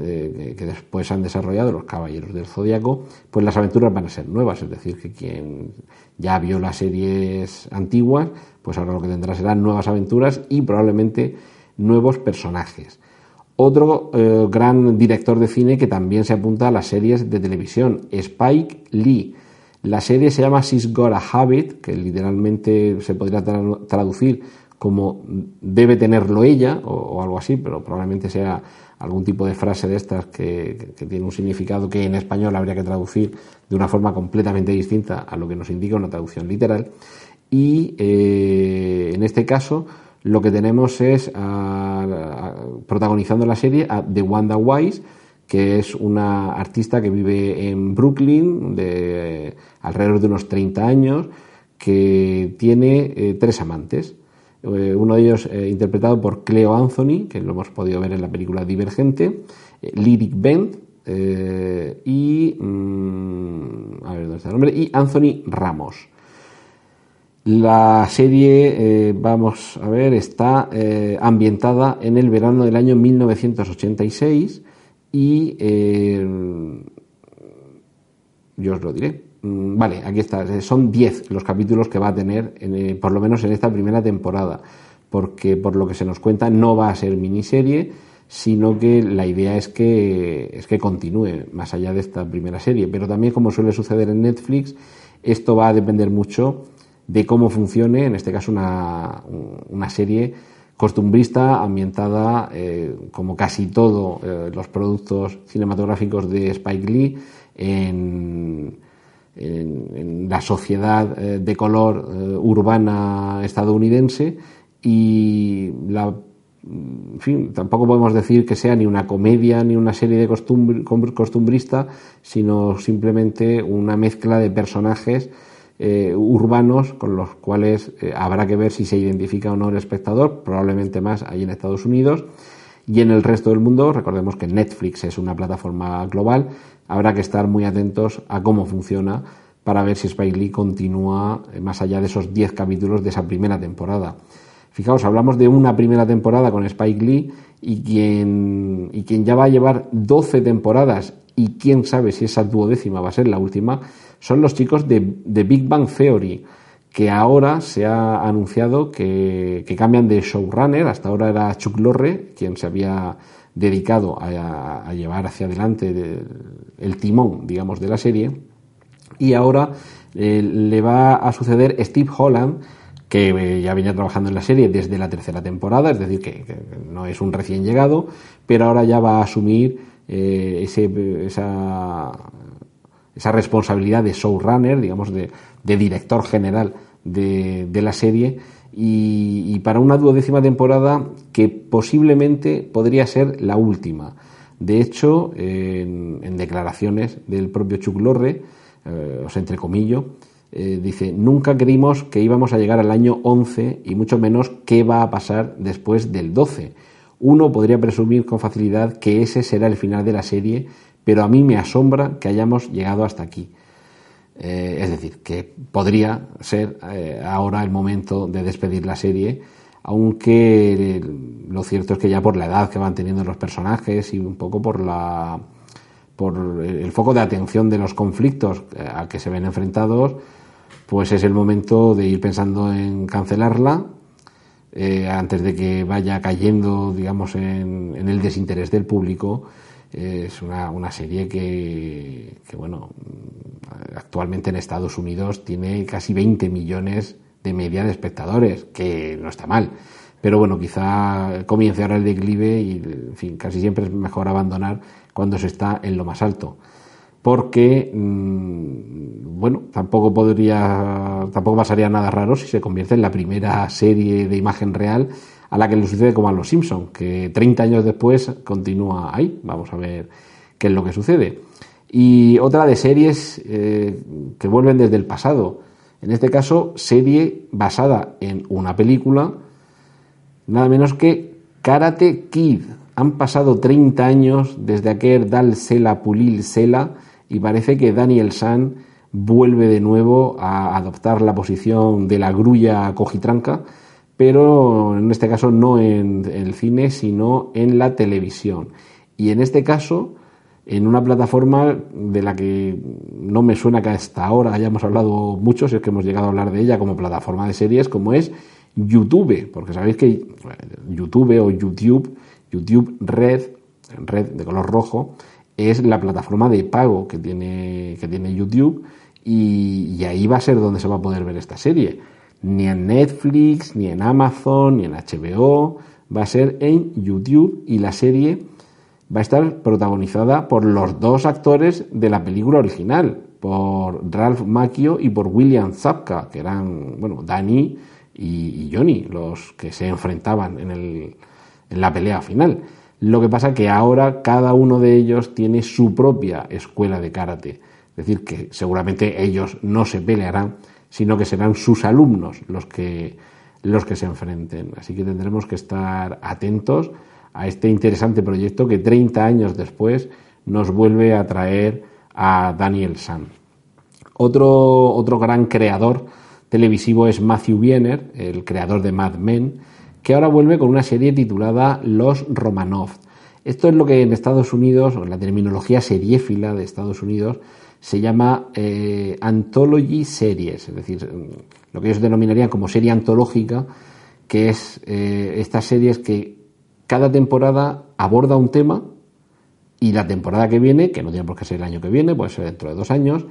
que, después han desarrollado los Caballeros del Zodíaco, pues las aventuras van a ser nuevas, es decir, que quien ya vio las series antiguas, pues ahora lo que tendrá serán nuevas aventuras y probablemente nuevos personajes. Otro eh, gran director de cine que también se apunta a las series de televisión, Spike Lee. La serie se llama She's Got a Habit, que literalmente se podría traducir como debe tenerlo ella o, algo así, pero probablemente sea algún tipo de frase de estas que, tiene un significado que en español habría que traducir de una forma completamente distinta a lo que nos indica una traducción literal. Y eh, en este caso lo que tenemos es protagonizando la serie a The Wanda Wise, que es una artista que vive en Brooklyn de alrededor de unos 30 años, que tiene eh, tres amantes. Eh, uno de ellos eh, interpretado por Cleo Anthony, que lo hemos podido ver en la película Divergente, Lyric Bent y, mm, y Anthony Ramos. La serie, eh, vamos a ver, está eh, ambientada en el verano del año 1986 y eh, yo os lo diré. Mm, vale, aquí está. Son 10 los capítulos que va a tener, por lo menos en esta primera temporada, porque por lo que se nos cuenta no va a ser miniserie, sino que la idea es que, es que continúe más allá de esta primera serie. Pero también, como suele suceder en Netflix, esto va a depender mucho de cómo funcione, en este caso, una, una serie costumbrista ambientada, eh, como casi todos eh, los productos cinematográficos de Spike Lee, en, en, la sociedad eh, de color urbana estadounidense y la en fin, tampoco podemos decir que sea ni una comedia ni una serie de costumbrista, sino simplemente una mezcla de personajes eh, urbanos con los cuales eh, habrá que ver si se identifica o no el espectador, probablemente más ahí en Estados Unidos. Y en el resto del mundo, recordemos que Netflix es una plataforma global, habrá que estar muy atentos a cómo funciona para ver si Spike Lee continúa más allá de esos 10 capítulos de esa primera temporada. Fijaos, hablamos de una primera temporada con Spike Lee y quien, y quien ya va a llevar 12 temporadas y quién sabe si esa duodécima va a ser la última, son los chicos de, Big Bang Theory, que ahora se ha anunciado que, cambian de showrunner, hasta ahora era Chuck Lorre, quien se había dedicado a, llevar hacia adelante el timón, digamos, de la serie, y ahora eh, le va a suceder Steve Holland, que eh, ya venía trabajando en la serie desde la tercera temporada, es decir, que, no es un recién llegado, pero ahora ya va a asumir eh, ese, esa, esa responsabilidad de showrunner, digamos, de, director general de, la serie, y, para una duodécima temporada que posiblemente podría ser la última. De hecho, en, declaraciones del propio Chuck Lorre, eh, eh, dice, nunca creímos que íbamos a llegar al año 11 y mucho menos qué va a pasar después del 12. Uno podría presumir con facilidad que ese será el final de la serie pero a mí me asombra que hayamos llegado hasta aquí. Eh, es decir, que podría ser eh, ahora el momento de despedir la serie, aunque lo cierto es que ya por la edad que van teniendo los personajes y un poco por la por el foco de atención de los conflictos eh, a que se ven enfrentados, pues es el momento de ir pensando en cancelarla antes de que vaya cayendo, digamos, en el desinterés del público es una, una serie que, que, bueno, actualmente en Estados Unidos tiene casi 20 millones de media de espectadores, que no está mal. Pero bueno, quizá comience ahora el declive y, en fin, casi siempre es mejor abandonar cuando se está en lo más alto. porque, mm, bueno, tampoco podría, tampoco pasaría nada raro si se convierte en la primera serie de imagen real a la que le sucede como a Los Simpson, que 30 años después continúa ahí. Vamos a ver qué es lo que sucede. Y otra de series eh, que vuelven desde el pasado. En este caso, serie basada en una película, nada menos que Karate Kid. Han pasado 30 años desde aquel Dal Sela Pulil Sela y parece que Daniel San vuelve de nuevo a adoptar la posición de la grulla cojitranca, pero en este caso no en el cine, sino en la televisión. Y en este caso en una plataforma de la que no me suena que hasta ahora hayamos hablado mucho, si es que hemos llegado a hablar de ella como plataforma de series, como es YouTube, porque sabéis que YouTube o YouTube, YouTube Red, red de color rojo, es la plataforma de pago que tiene, que tiene YouTube y, y ahí va a ser donde se va a poder ver esta serie. Ni en Netflix, ni en Amazon, ni en HBO, va a ser en YouTube y la serie va a estar protagonizada por los dos actores de la película original, por Ralph Macchio y por William Zapka, que eran, bueno, Danny y, Johnny, los que se enfrentaban en, el, en la pelea final. Lo que pasa que ahora cada uno de ellos tiene su propia escuela de karate. Es decir, que seguramente ellos no se pelearán, sino que serán sus alumnos los que, los que se enfrenten. Así que tendremos que estar atentos a este interesante proyecto que 30 años después nos vuelve a traer a Daniel San. Otro, otro gran creador televisivo es Matthew Wiener, el creador de Mad Men, que ahora vuelve con una serie titulada Los Romanov. Esto es lo que en Estados Unidos, o en la terminología seriéfila de Estados Unidos, se llama eh, Anthology Series, es decir, lo que ellos denominarían como serie antológica, que es eh, estas series que cada temporada aborda un tema y la temporada que viene, que no tiene por qué ser el año que viene, puede ser dentro de dos años,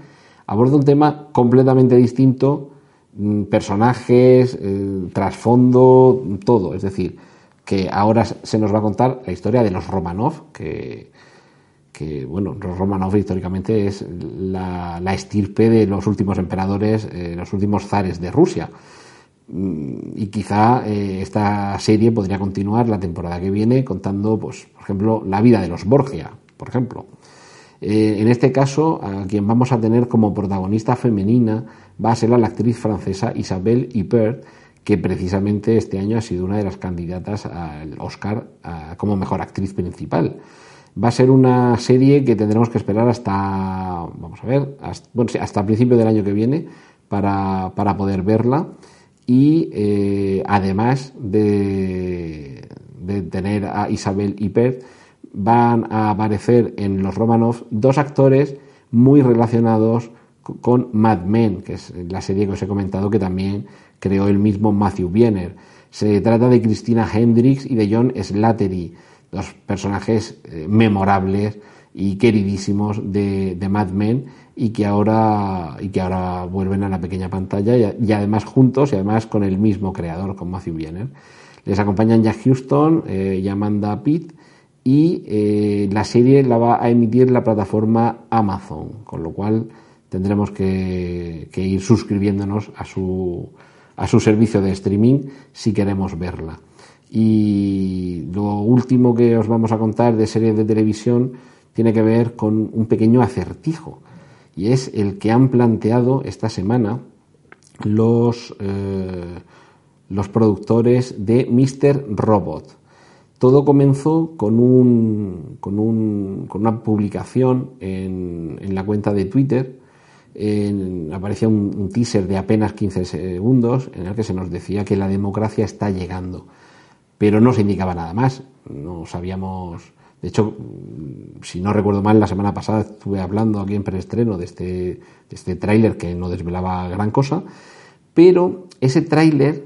aborda un tema completamente distinto, mm, personajes, eh, trasfondo, todo. Es decir, que ahora se nos va a contar la historia de los Romanov, que, que bueno, los Romanov históricamente es la, estirpe de los últimos emperadores, eh, los últimos zares de Rusia. Mm, y quizá eh, esta serie podría continuar la temporada que viene contando, pues, por ejemplo, la vida de los Borgia, por ejemplo. Eh, en este caso, a quien vamos a tener como protagonista femenina va a ser la actriz francesa Isabelle Huppert, que precisamente este año ha sido una de las candidatas al Oscar como mejor actriz principal. Va a ser una serie que tendremos que esperar hasta, vamos a ver, hasta, bueno, hasta principio del año que viene para, para poder verla y eh, además de, tener a Isabel Pet van a aparecer en los Romanov dos actores muy relacionados con Mad Men, que es la serie que os he comentado que también creó el mismo Matthew Wiener. Se trata de Christina Hendricks y de John Slattery, dos personajes eh, memorables y queridísimos de, Mad Men y que ahora y que ahora vuelven a la pequeña pantalla y, además juntos y además con el mismo creador con Matthew Wiener les acompañan Jack Houston eh, y Amanda Pitt y eh, la serie la va a emitir la plataforma Amazon con lo cual tendremos que, que, ir suscribiéndonos a su a su servicio de streaming si queremos verla y lo último que os vamos a contar de series de televisión tiene que ver con un pequeño acertijo y es el que han planteado esta semana los, eh, los productores de Mr. Robot. Todo comenzó con, un, con, un, con una publicación en, en, la cuenta de Twitter. En, aparecía un, teaser de apenas 15 segundos en el que se nos decía que la democracia está llegando, pero no se indicaba nada más. No sabíamos de hecho, si no recuerdo mal, la semana pasada estuve hablando aquí en preestreno de este, de este tráiler que no desvelaba gran cosa, pero ese tráiler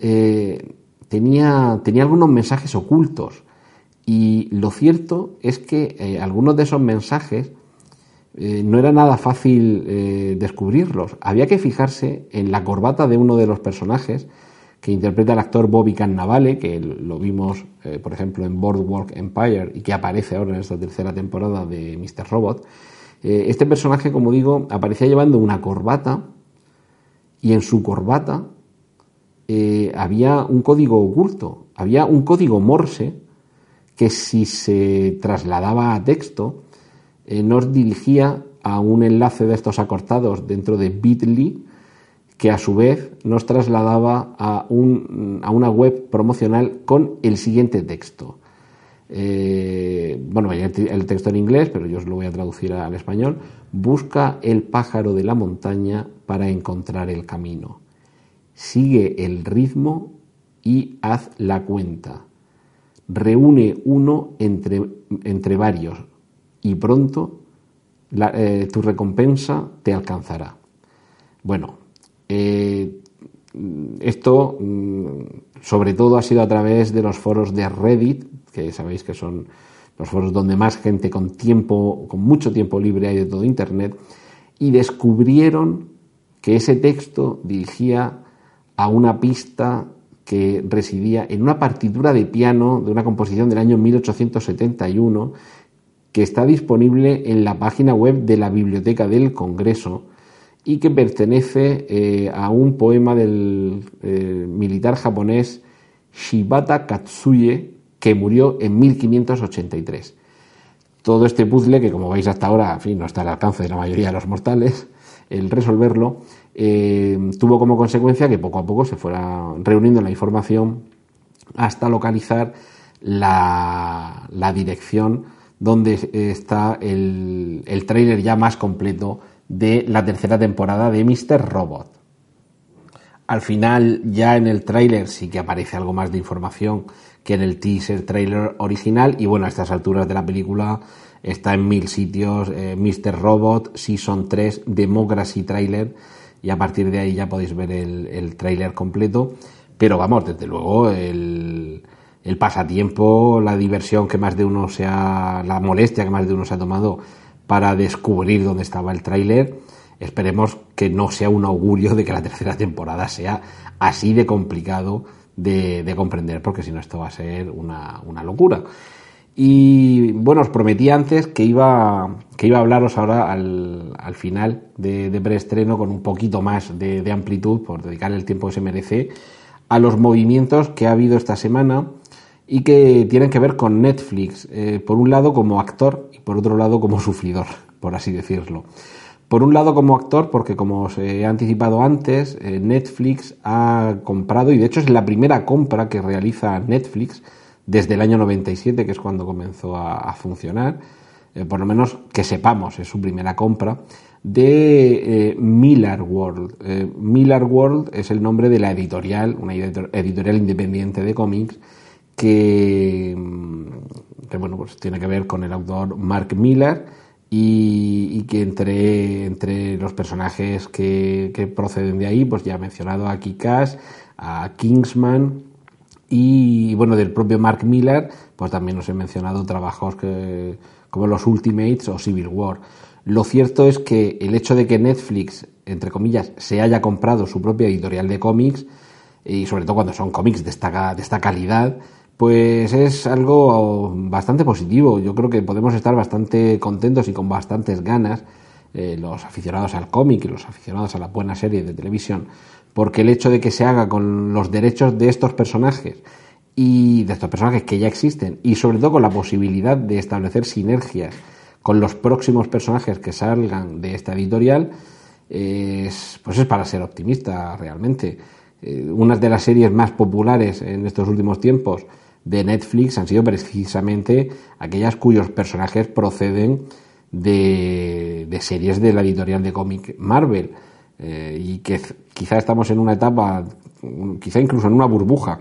eh, tenía, tenía algunos mensajes ocultos y lo cierto es que eh, algunos de esos mensajes eh, no era nada fácil descubrirlos. Había que fijarse en la corbata de uno de los personajes que interpreta el actor Bobby Cannavale, que lo vimos, eh, por ejemplo, en Boardwalk Empire y que aparece ahora en esta tercera temporada de Mr. Robot. Eh, este personaje, como digo, aparecía llevando una corbata y en su corbata eh, había un código oculto, había un código Morse que si se trasladaba a texto nos dirigía a un enlace de estos acortados dentro de Bitly que a su vez nos trasladaba a, un, a una web promocional con el siguiente texto. Eh, bueno, el texto en inglés, pero yo os lo voy a traducir al español. Busca el pájaro de la montaña para encontrar el camino. Sigue el ritmo y haz la cuenta. Reúne uno entre, entre varios y pronto eh, tu recompensa te alcanzará. Bueno, eh, esto mm, sobre todo ha sido a través de los foros de Reddit, que sabéis que son los foros donde más gente con tiempo, con mucho tiempo libre hay de todo Internet, y descubrieron que ese texto dirigía a una pista que residía en una partitura de piano de una composición del año 1871 que está disponible en la página web de la Biblioteca del Congreso y que pertenece eh, a un poema del eh, militar japonés Shibata Katsuye que murió en 1583. Todo este puzzle, que como veis hasta ahora no está al alcance de la mayoría de los mortales, el resolverlo, eh, tuvo como consecuencia que poco a poco se fuera reuniendo la información hasta localizar la, la dirección donde está el, el tráiler ya más completo de la tercera temporada de Mr. Robot. Al final, ya en el tráiler sí que aparece algo más de información que en el teaser trailer original y bueno, a estas alturas de la película está en mil sitios, eh, Mr. Robot, Season 3, Democracy Trailer y a partir de ahí ya podéis ver el, el tráiler completo. Pero vamos, desde luego el, el pasatiempo, la diversión que más de uno se ha, la molestia que más de uno se ha tomado para descubrir dónde estaba el tráiler. Esperemos que no sea un augurio de que la tercera temporada sea así de complicado de, comprender, porque si no esto va a ser una, locura. Y bueno, os prometí antes que iba, que iba a hablaros ahora al, al final de, de, preestreno con un poquito más de, de amplitud, por dedicar el tiempo que se merece, a los movimientos que ha habido esta semana y que tienen que ver con Netflix, eh, por un lado como actor y por otro lado como sufridor, por así decirlo. Por un lado como actor, porque como os he anticipado antes, eh, Netflix ha comprado, y de hecho es la primera compra que realiza Netflix desde el año 97, que es cuando comenzó a, funcionar, eh, por lo menos que sepamos, es su primera compra, de Miller World. Miller World es el nombre de la editorial, una editorial independiente de cómics, que, bueno, pues tiene que ver con el autor Mark Miller y, que entre, entre los personajes que, proceden de ahí, pues ya he mencionado a Kikas, a Kingsman y bueno, del propio Mark Miller, pues también os he mencionado trabajos que, como los Ultimates o Civil War. Lo cierto es que el hecho de que Netflix, entre comillas, se haya comprado su propia editorial de cómics, y sobre todo cuando son cómics de esta, de esta calidad, pues es algo bastante positivo. Yo creo que podemos estar bastante contentos y con bastantes ganas, eh, los aficionados al cómic y los aficionados a la buena serie de televisión, porque el hecho de que se haga con los derechos de estos personajes y de estos personajes que ya existen y sobre todo con la posibilidad de establecer sinergias con los próximos personajes que salgan de esta editorial, es, pues es para ser optimista realmente. Eh, una de las series más populares en estos últimos tiempos de Netflix han sido precisamente aquellas cuyos personajes proceden de, series de la editorial de cómic Marvel. Eh, y que quizá estamos en una etapa, quizá incluso en una burbuja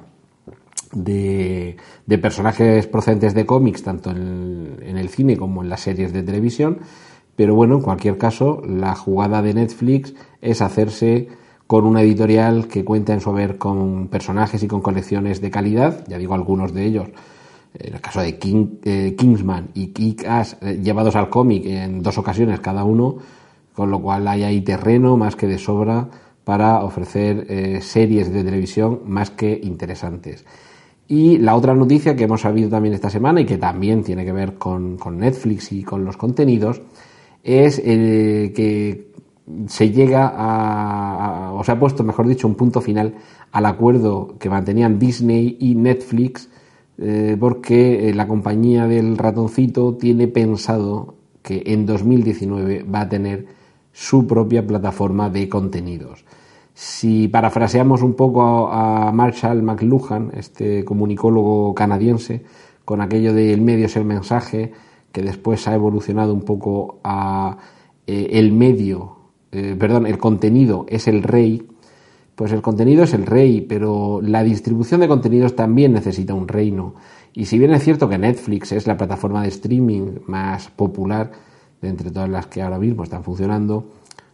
de, personajes procedentes de cómics, tanto en en el cine como en las series de televisión, pero bueno, en cualquier caso, la jugada de Netflix es hacerse con una editorial que cuenta en su haber con personajes y con colecciones de calidad, ya digo algunos de ellos, en el caso de eh, Kingsman y Kick Ass eh, llevados al cómic en dos ocasiones cada uno, con lo cual hay ahí terreno más que de sobra para ofrecer eh, series de televisión más que interesantes. Y la otra noticia que hemos sabido también esta semana y que también tiene que ver con, con Netflix y con los contenidos es eh, que se llega a, o se ha puesto, mejor dicho, un punto final al acuerdo que mantenían Disney y Netflix, eh, porque eh, la compañía del ratoncito tiene pensado que en 2019 va a tener su propia plataforma de contenidos. Si parafraseamos un poco a Marshall McLuhan, este comunicólogo canadiense, con aquello de el medio es el mensaje, que después ha evolucionado un poco a eh, el medio, eh, perdón, el contenido es el rey, pues el contenido es el rey, pero la distribución de contenidos también necesita un reino. Y si bien es cierto que Netflix es la plataforma de streaming más popular de entre todas las que ahora mismo están funcionando,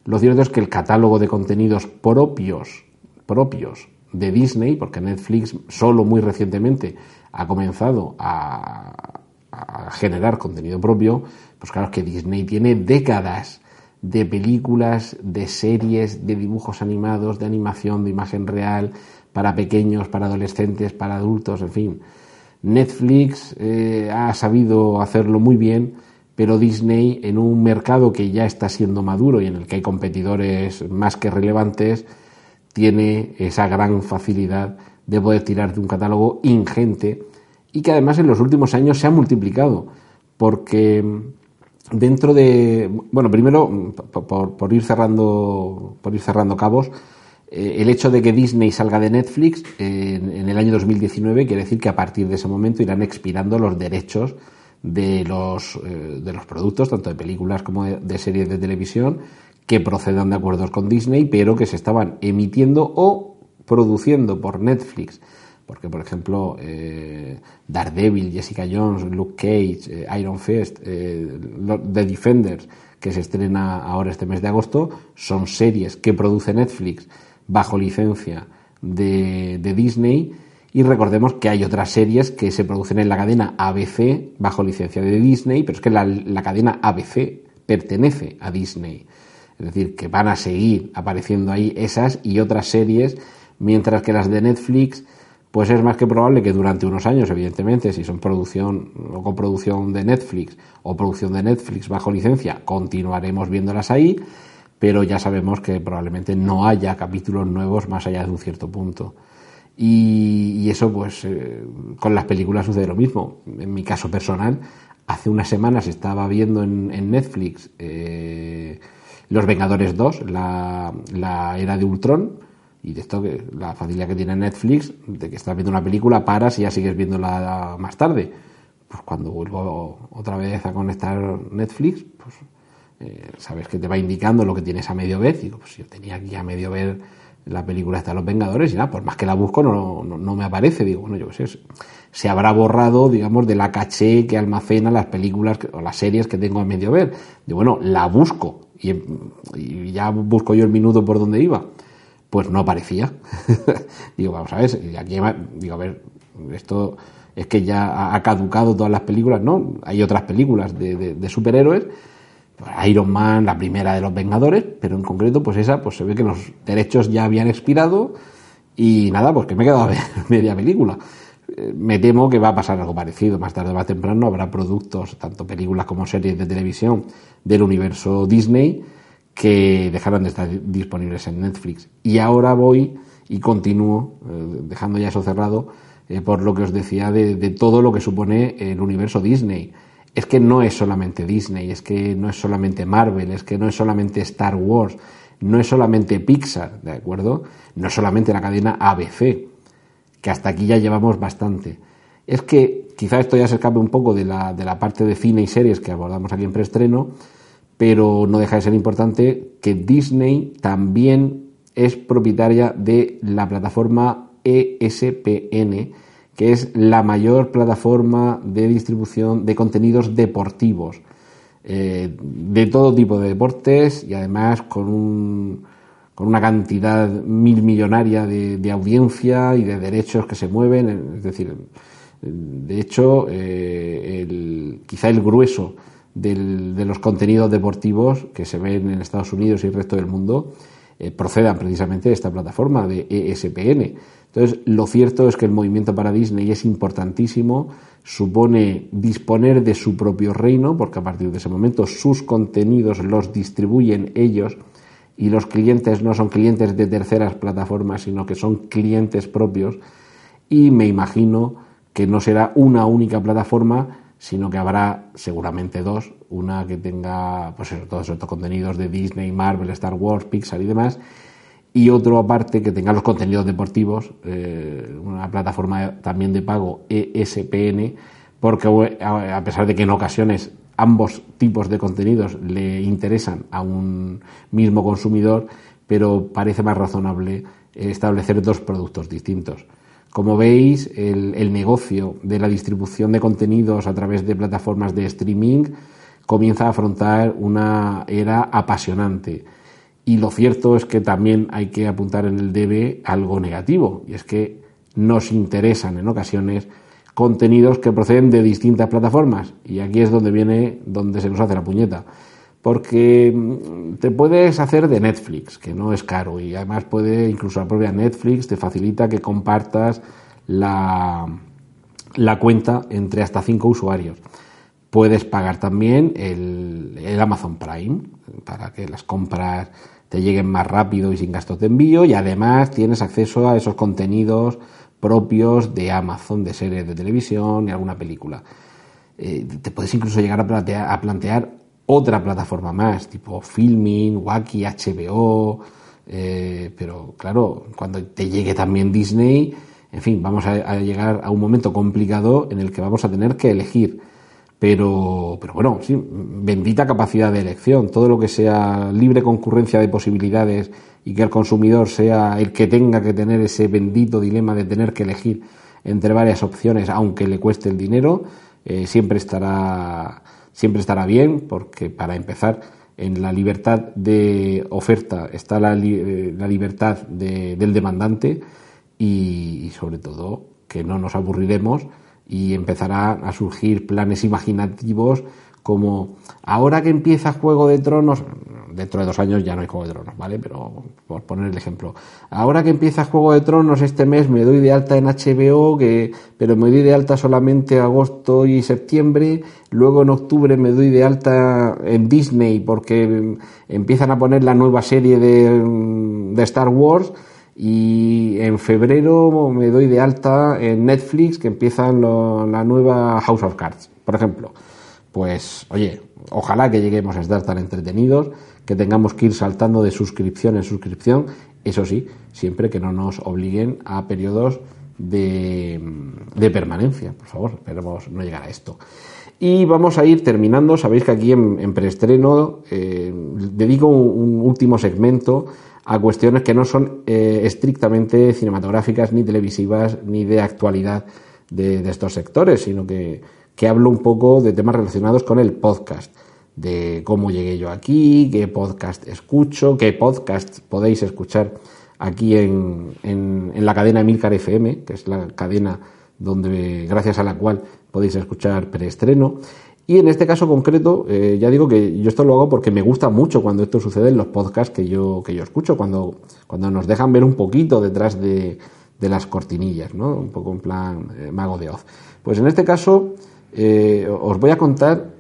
lo cierto es que el catálogo de contenidos propios, propios de Disney, porque Netflix solo muy recientemente ha comenzado a, a generar contenido propio, pues claro que Disney tiene décadas de películas, de series, de dibujos animados, de animación, de imagen real, para pequeños, para adolescentes, para adultos, en fin. Netflix eh, ha sabido hacerlo muy bien, pero Disney, en un mercado que ya está siendo maduro y en el que hay competidores más que relevantes, tiene esa gran facilidad de poder tirar de un catálogo ingente y que además en los últimos años se ha multiplicado, porque dentro de, bueno, primero, por, ir, cerrando, por ir cerrando cabos, eh, el hecho de que Disney salga de Netflix en, el año 2019 quiere decir que a partir de ese momento irán expirando los derechos de los, eh, de los productos, tanto de películas como de series de televisión, que procedan de acuerdos con Disney, pero que se estaban emitiendo o produciendo por Netflix porque por ejemplo eh, Daredevil, Jessica Jones, Luke Cage, eh, Iron Fist, eh, The Defenders, que se estrena ahora este mes de agosto, son series que produce Netflix bajo licencia de, Disney y recordemos que hay otras series que se producen en la cadena ABC bajo licencia de Disney, pero es que la, la cadena ABC pertenece a Disney. Es decir, que van a seguir apareciendo ahí esas y otras series, mientras que las de Netflix pues es más que probable que durante unos años, evidentemente, si son producción o coproducción de Netflix o producción de Netflix bajo licencia, continuaremos viéndolas ahí, pero ya sabemos que probablemente no haya capítulos nuevos más allá de un cierto punto. Y, eso, pues, eh, con las películas sucede lo mismo. En mi caso personal, hace unas semanas estaba viendo en, Netflix eh, Los Vengadores 2, la, la era de Ultron, y de esto que la facilidad que tiene Netflix, de que estás viendo una película, paras y ya sigues viéndola más tarde. Pues cuando vuelvo otra vez a conectar Netflix, pues eh, sabes que te va indicando lo que tienes a medio ver. Digo, pues yo tenía aquí a medio ver la película está Los Vengadores y nada, por más que la busco no, no, me aparece. Digo, bueno, yo qué sé, se habrá borrado, digamos, de la caché que almacena las películas o las series que tengo a medio ver. Digo, bueno, la busco y, y ya busco yo el minuto por donde iba pues no aparecía. digo, vamos a ver, esto es que ya ha caducado todas las películas, ¿no? Hay otras películas de, superhéroes, pues Iron Man, la primera de los Vengadores, pero en concreto, pues esa, pues se ve que los derechos ya habían expirado y nada, pues que me he quedado a ver media película. Eh, me temo que va a pasar algo parecido, más tarde o más temprano habrá productos, tanto películas como series de televisión del universo Disney, que dejaron de estar disponibles en Netflix. Y ahora voy y continúo, eh, dejando ya eso cerrado, eh, por lo que os decía de, todo lo que supone el universo Disney. Es que no es solamente Disney, es que no es solamente Marvel, es que no es solamente Star Wars, no es solamente Pixar, ¿de acuerdo? No es solamente la cadena ABC, que hasta aquí ya llevamos bastante. Es que quizá esto ya se escape un poco de la, de la parte de cine y series que abordamos aquí en preestreno, pero no deja de ser importante que Disney también es propietaria de la plataforma ESPN, que es la mayor plataforma de distribución de contenidos deportivos, eh, de todo tipo de deportes y además con, un, con una cantidad mil millonaria de, audiencia y de derechos que se mueven. Es decir, de hecho, eh, el, quizá el grueso de los contenidos deportivos que se ven en Estados Unidos y el resto del mundo eh, procedan precisamente de esta plataforma de ESPN. Entonces, lo cierto es que el movimiento para Disney es importantísimo, supone disponer de su propio reino, porque a partir de ese momento sus contenidos los distribuyen ellos y los clientes no son clientes de terceras plataformas, sino que son clientes propios. Y me imagino que no será una única plataforma, sino que habrá seguramente dos, una que tenga pues todos estos contenidos de Disney, Marvel, Star Wars, Pixar y demás, y otro aparte que tenga los contenidos deportivos, eh, una plataforma también de pago ESPN, porque a pesar de que en ocasiones ambos tipos de contenidos le interesan a un mismo consumidor, pero parece más razonable establecer dos productos distintos. Como veis, el, negocio de la distribución de contenidos a través de plataformas de streaming comienza a afrontar una era apasionante. Y lo cierto es que también hay que apuntar en el debe algo negativo, y es que nos interesan en ocasiones contenidos que proceden de distintas plataformas. Y aquí es donde viene, donde se nos hace la puñeta porque mm, te puedes hacer de Netflix, que no es caro, y además puede, incluso la propia Netflix te facilita que compartas la, la cuenta entre hasta cinco usuarios. Puedes pagar también el, Amazon Prime para que las compras te lleguen más rápido y sin gastos de envío y además tienes acceso a esos contenidos propios de Amazon, de series de televisión y alguna película. Eh, te puedes incluso llegar a a plantear otra plataforma más, tipo Filming, Wacky, HBO, eh, pero claro, cuando te llegue también Disney, en fin, vamos a, llegar a un momento complicado en el que vamos a tener que elegir. Pero, pero bueno, sí, bendita capacidad de elección. Todo lo que sea libre concurrencia de posibilidades y que el consumidor sea el que tenga que tener ese bendito dilema de tener que elegir entre varias opciones, aunque le cueste el dinero, eh, siempre estará siempre estará bien, porque para empezar, en la libertad de oferta está la, eh, libertad del demandante y, sobre todo que no nos aburriremos y empezarán a surgir planes imaginativos como ahora que empieza Juego de Tronos, dentro de dos años ya no hay Juego de Tronos, ¿vale? Pero por poner el ejemplo, ahora que empieza Juego de Tronos este mes me doy de alta en HBO, que, pero me doy de alta solamente agosto y septiembre, luego en octubre me doy de alta en Disney porque empiezan a poner la nueva serie de, Star Wars. Y en febrero me doy de alta en Netflix que empieza la nueva House of Cards, por ejemplo pues oye, ojalá que lleguemos a estar tan entretenidos, que tengamos que ir saltando de suscripción en suscripción, eso sí, siempre que no nos obliguen a periodos de, permanencia, por favor, esperemos no llegar a esto. Y vamos a ir terminando, sabéis que aquí en, preestreno eh, dedico un, último segmento a cuestiones que no son eh, estrictamente cinematográficas, ni televisivas, ni de actualidad de estos sectores, sino que que hablo un poco de temas relacionados con el podcast, de cómo llegué yo aquí, qué podcast escucho, qué podcast podéis escuchar aquí en, en, la cadena Emilcar FM, que es la cadena donde, gracias a la cual podéis escuchar preestreno. Y en este caso concreto, eh, ya digo que yo esto lo hago porque me gusta mucho cuando esto sucede en los podcasts que yo, que yo escucho, cuando, cuando nos dejan ver un poquito detrás de, de las cortinillas, ¿no? Un poco en plan eh, mago de Oz. Pues en este caso, eh, os voy a contar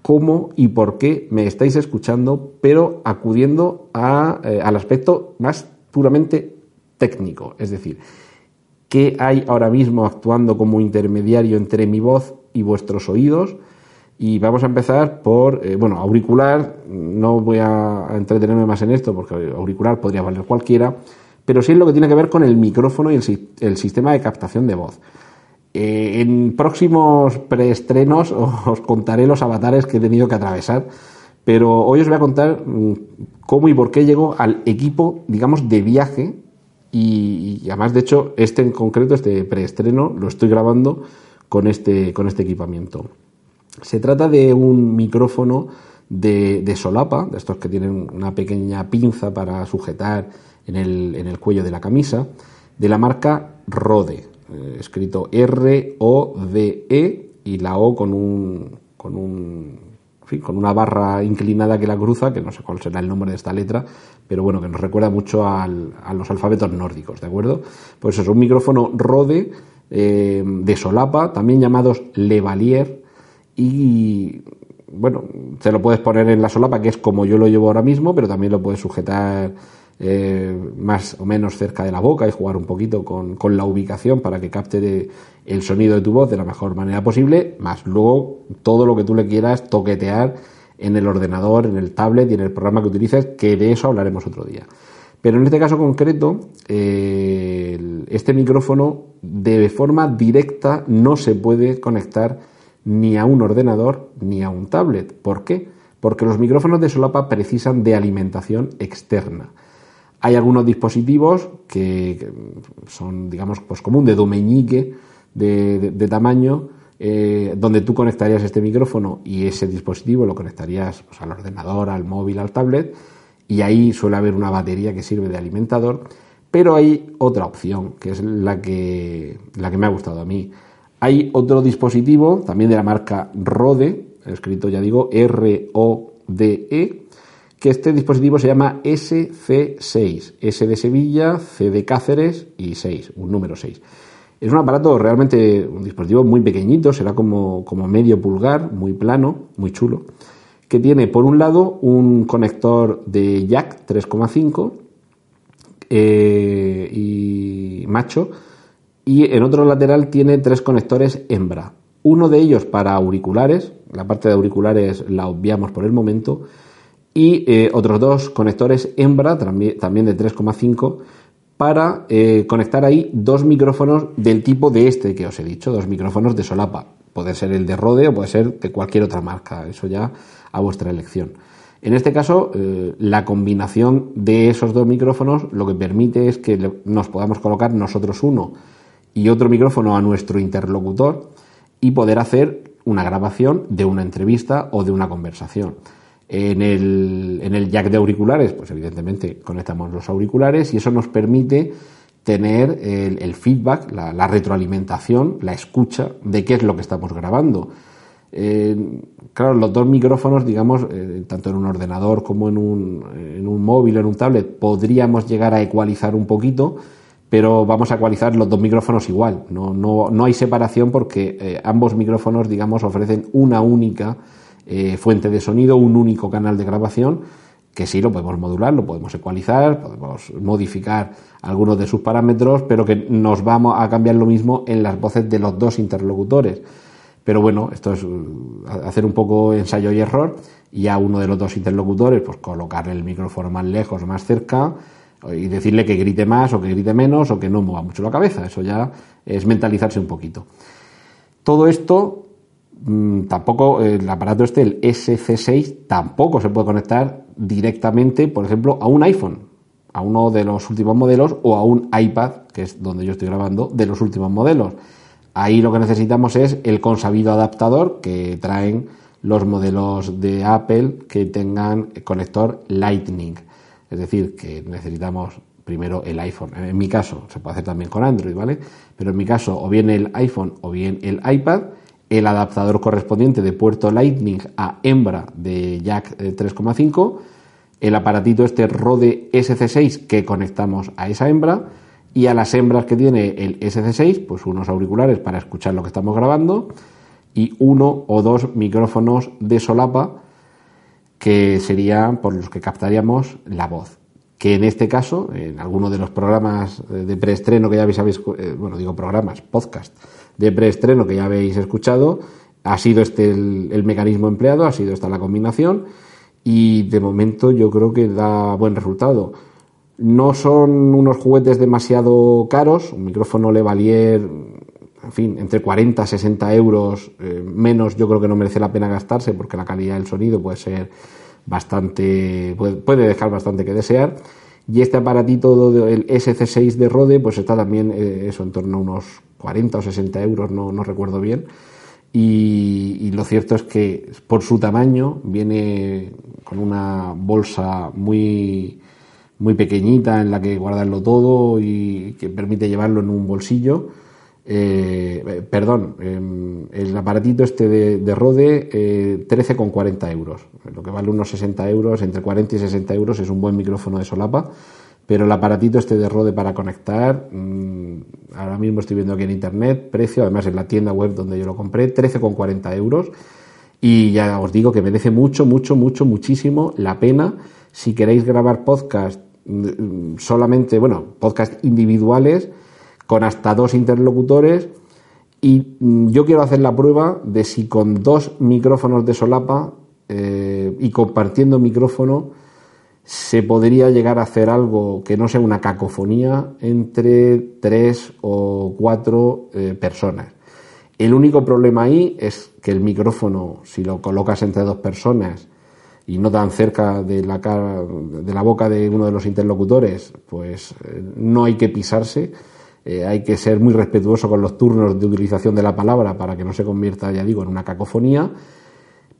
cómo y por qué me estáis escuchando, pero acudiendo eh, al aspecto más puramente técnico, es decir, qué hay ahora mismo actuando como intermediario entre mi voz y vuestros oídos. Y vamos a empezar por, eh, bueno, auricular, no voy a entretenerme más en esto porque auricular podría valer cualquiera, pero sí es lo que tiene que ver con el micrófono y el sistema de captación de voz. Eh, en próximos preestrenos os contaré los avatares que he tenido que atravesar, pero hoy os voy a contar mm, cómo y por qué llego al equipo, digamos, de viaje. Y, además, de hecho, este en concreto, este preestreno, lo estoy grabando con este, con este equipamiento. Se trata de un micrófono de, de, solapa, de estos que tienen una pequeña pinza para sujetar en el, en el cuello de la camisa, de la marca Rode. Eh, escrito R-O-D-E y la O con un, con un con una barra inclinada que la cruza, que no sé cuál será el nombre de esta letra, pero bueno, que nos recuerda mucho a los alfabetos nórdicos, ¿de acuerdo? Pues es un micrófono Rode eh, de solapa, también llamados Levalier, y bueno, te lo puedes poner en la solapa, que es como yo lo llevo ahora mismo, pero también lo puedes sujetar eh, más o menos cerca de la boca y jugar un poquito con, con la ubicación para que capte el sonido de tu voz de la mejor manera posible, más luego todo lo que tú le quieras toquetear en el ordenador, en el tablet y en el programa que utilices, que de eso hablaremos otro día. Pero en este caso concreto, eh, este micrófono de forma directa no se puede conectar ni a un ordenador ni a un tablet. ¿Por qué? Porque los micrófonos de solapa precisan de alimentación externa. Hay algunos dispositivos que, son, digamos, pues como un dedo meñique de, tamaño, eh, donde tú conectarías este micrófono y ese dispositivo lo conectarías pues, al ordenador, al móvil, al tablet, y ahí suele haber una batería que sirve de alimentador. Pero hay otra opción, que es la que, la que me ha gustado a mí. Hay otro dispositivo, también de la marca Rode, escrito ya digo R-O-D-E, que este dispositivo se llama SC6, S de Sevilla, C de Cáceres y 6, un número 6. Es un aparato realmente, un dispositivo muy pequeñito, será como, como medio pulgar, muy plano, muy chulo, que tiene por un lado un conector de jack 3,5 eh, y macho, y en otro lateral tiene tres conectores hembra. Uno de ellos para auriculares, la parte de auriculares la obviamos por el momento, y eh, otros dos conectores hembra, también, de 3,5, para eh, conectar ahí dos micrófonos del tipo de este que os he dicho, dos micrófonos de solapa. Puede ser el de Rode o puede ser de cualquier otra marca, eso ya a vuestra elección. En este caso, eh, la combinación de esos dos micrófonos lo que permite es que nos podamos colocar nosotros uno y otro micrófono a nuestro interlocutor y poder hacer una grabación de una entrevista o de una conversación. En el, en el jack de auriculares, pues evidentemente conectamos los auriculares y eso nos permite tener el, feedback, la, retroalimentación, la escucha de qué es lo que estamos grabando. Claro, los dos micrófonos, digamos, eh, tanto en un ordenador como en un, en un móvil, en un tablet, podríamos llegar a ecualizar un poquito, pero vamos a ecualizar los dos micrófonos igual. No, no, no hay separación porque eh, ambos micrófonos, digamos, ofrecen una única eh, fuente de sonido, un único canal de grabación, que sí lo podemos modular, lo podemos ecualizar, podemos modificar algunos de sus parámetros, pero que nos vamos a cambiar lo mismo en las voces de los dos interlocutores. Pero bueno, esto es uh, hacer un poco ensayo y error y a uno de los dos interlocutores, pues colocarle el micrófono más lejos más cerca y decirle que grite más o que grite menos o que no mueva mucho la cabeza. Eso ya es mentalizarse un poquito. Todo esto tampoco el aparato este, el SC6, tampoco se puede conectar directamente, por ejemplo, a un iPhone, a uno de los últimos modelos, o a un iPad, que es donde yo estoy grabando, de los últimos modelos. Ahí lo que necesitamos es el consabido adaptador que traen los modelos de Apple que tengan conector Lightning. Es decir, que necesitamos primero el iPhone. En mi caso, se puede hacer también con Android, ¿vale? Pero en mi caso, o bien el iPhone o bien el iPad el adaptador correspondiente de puerto Lightning a hembra de jack 3,5, eh, el aparatito este Rode SC6 que conectamos a esa hembra y a las hembras que tiene el SC6, pues unos auriculares para escuchar lo que estamos grabando y uno o dos micrófonos de solapa que serían por los que captaríamos la voz. Que en este caso, en alguno de los programas de preestreno que ya habéis, eh, bueno, digo programas, podcast, de preestreno que ya habéis escuchado. Ha sido este el, mecanismo empleado, ha sido esta la combinación y de momento yo creo que da buen resultado. No son unos juguetes demasiado caros, un micrófono Levalier, en fin, entre 40 y 60 euros eh, menos yo creo que no merece la pena gastarse porque la calidad del sonido puede ser bastante, puede, dejar bastante que desear. Y este aparatito, el SC6 de Rode, pues está también eh, eso en torno a unos 40 o 60 euros, no, no recuerdo bien. Y, lo cierto es que por su tamaño viene con una bolsa muy, muy pequeñita en la que guardarlo todo y que permite llevarlo en un bolsillo. Eh, perdón, em, el aparatito este de, de Rode, eh, 13,40 euros. Lo que vale unos 60 euros, entre 40 y 60 euros, es un buen micrófono de solapa. Pero el aparatito este de Rode para conectar, mm, ahora mismo estoy viendo aquí en internet, precio, además en la tienda web donde yo lo compré, 13,40 euros. Y ya os digo que merece mucho, mucho, mucho, muchísimo la pena si queréis grabar podcast mm, solamente, bueno, podcast individuales con hasta dos interlocutores. Y mm, yo quiero hacer la prueba de si con dos micrófonos de solapa eh, y compartiendo micrófono se podría llegar a hacer algo que no sea una cacofonía entre tres o cuatro eh, personas. El único problema ahí es que el micrófono, si lo colocas entre dos personas y no tan cerca de la, cara, de la boca de uno de los interlocutores, pues eh, no hay que pisarse. Eh, hay que ser muy respetuoso con los turnos de utilización de la palabra para que no se convierta, ya digo, en una cacofonía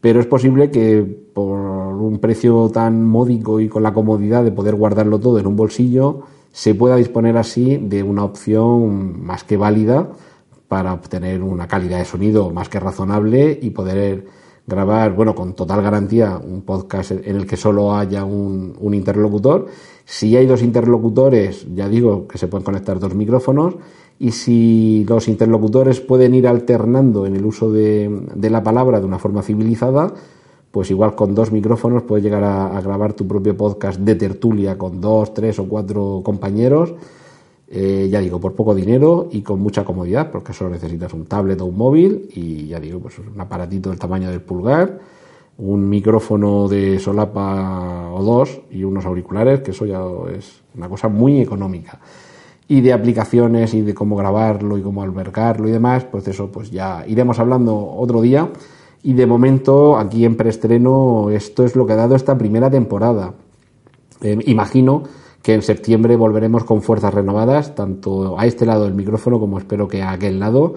pero es posible que por un precio tan módico y con la comodidad de poder guardarlo todo en un bolsillo, se pueda disponer así de una opción más que válida para obtener una calidad de sonido más que razonable y poder grabar, bueno, con total garantía, un podcast en el que solo haya un, un interlocutor. Si hay dos interlocutores, ya digo que se pueden conectar dos micrófonos y si los interlocutores pueden ir alternando en el uso de, la palabra de una forma civilizada, pues igual con dos micrófonos puedes llegar a, grabar tu propio podcast de tertulia con dos, tres o cuatro compañeros, eh, ya digo, por poco dinero y con mucha comodidad, porque solo necesitas un tablet o un móvil y ya digo, pues un aparatito del tamaño del pulgar, un micrófono de solapa o dos y unos auriculares, que eso ya es una cosa muy económica y de aplicaciones y de cómo grabarlo y cómo albergarlo y demás, pues eso pues ya iremos hablando otro día. Y de momento, aquí en preestreno, esto es lo que ha dado esta primera temporada. Eh, imagino que en septiembre volveremos con fuerzas renovadas, tanto a este lado del micrófono como espero que a aquel lado.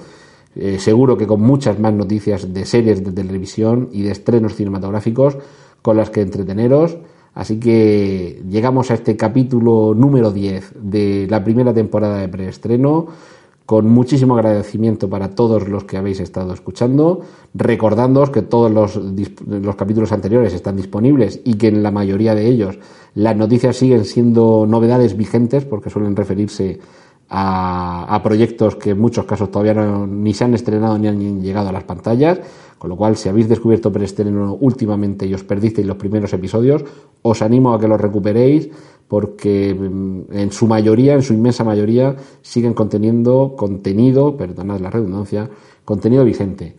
Eh, seguro que con muchas más noticias de series de televisión y de estrenos cinematográficos con las que entreteneros. Así que llegamos a este capítulo número 10 de la primera temporada de preestreno con muchísimo agradecimiento para todos los que habéis estado escuchando, recordándoos que todos los, los, capítulos anteriores están disponibles y que en la mayoría de ellos las noticias siguen siendo novedades vigentes porque suelen referirse a, proyectos que en muchos casos todavía ni se han estrenado ni han llegado a las pantallas. Con lo cual, si habéis descubierto Preestreno últimamente y os perdisteis los primeros episodios, os animo a que los recuperéis porque mm, en su mayoría, en su inmensa mayoría, siguen conteniendo contenido, perdonad la redundancia, contenido vigente.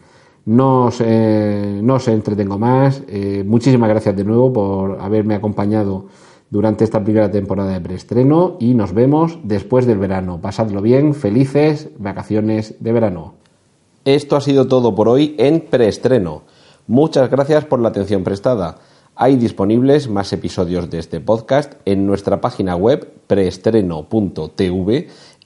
No os, no os entretengo más. Eh, muchísimas gracias de nuevo por haberme acompañado durante esta primera temporada de preestreno y nos vemos después del verano. Pasadlo bien, felices vacaciones de verano. Esto ha sido todo por hoy en preestreno. Muchas gracias por la atención prestada. Hay disponibles más episodios de este podcast en nuestra página web preestreno.tv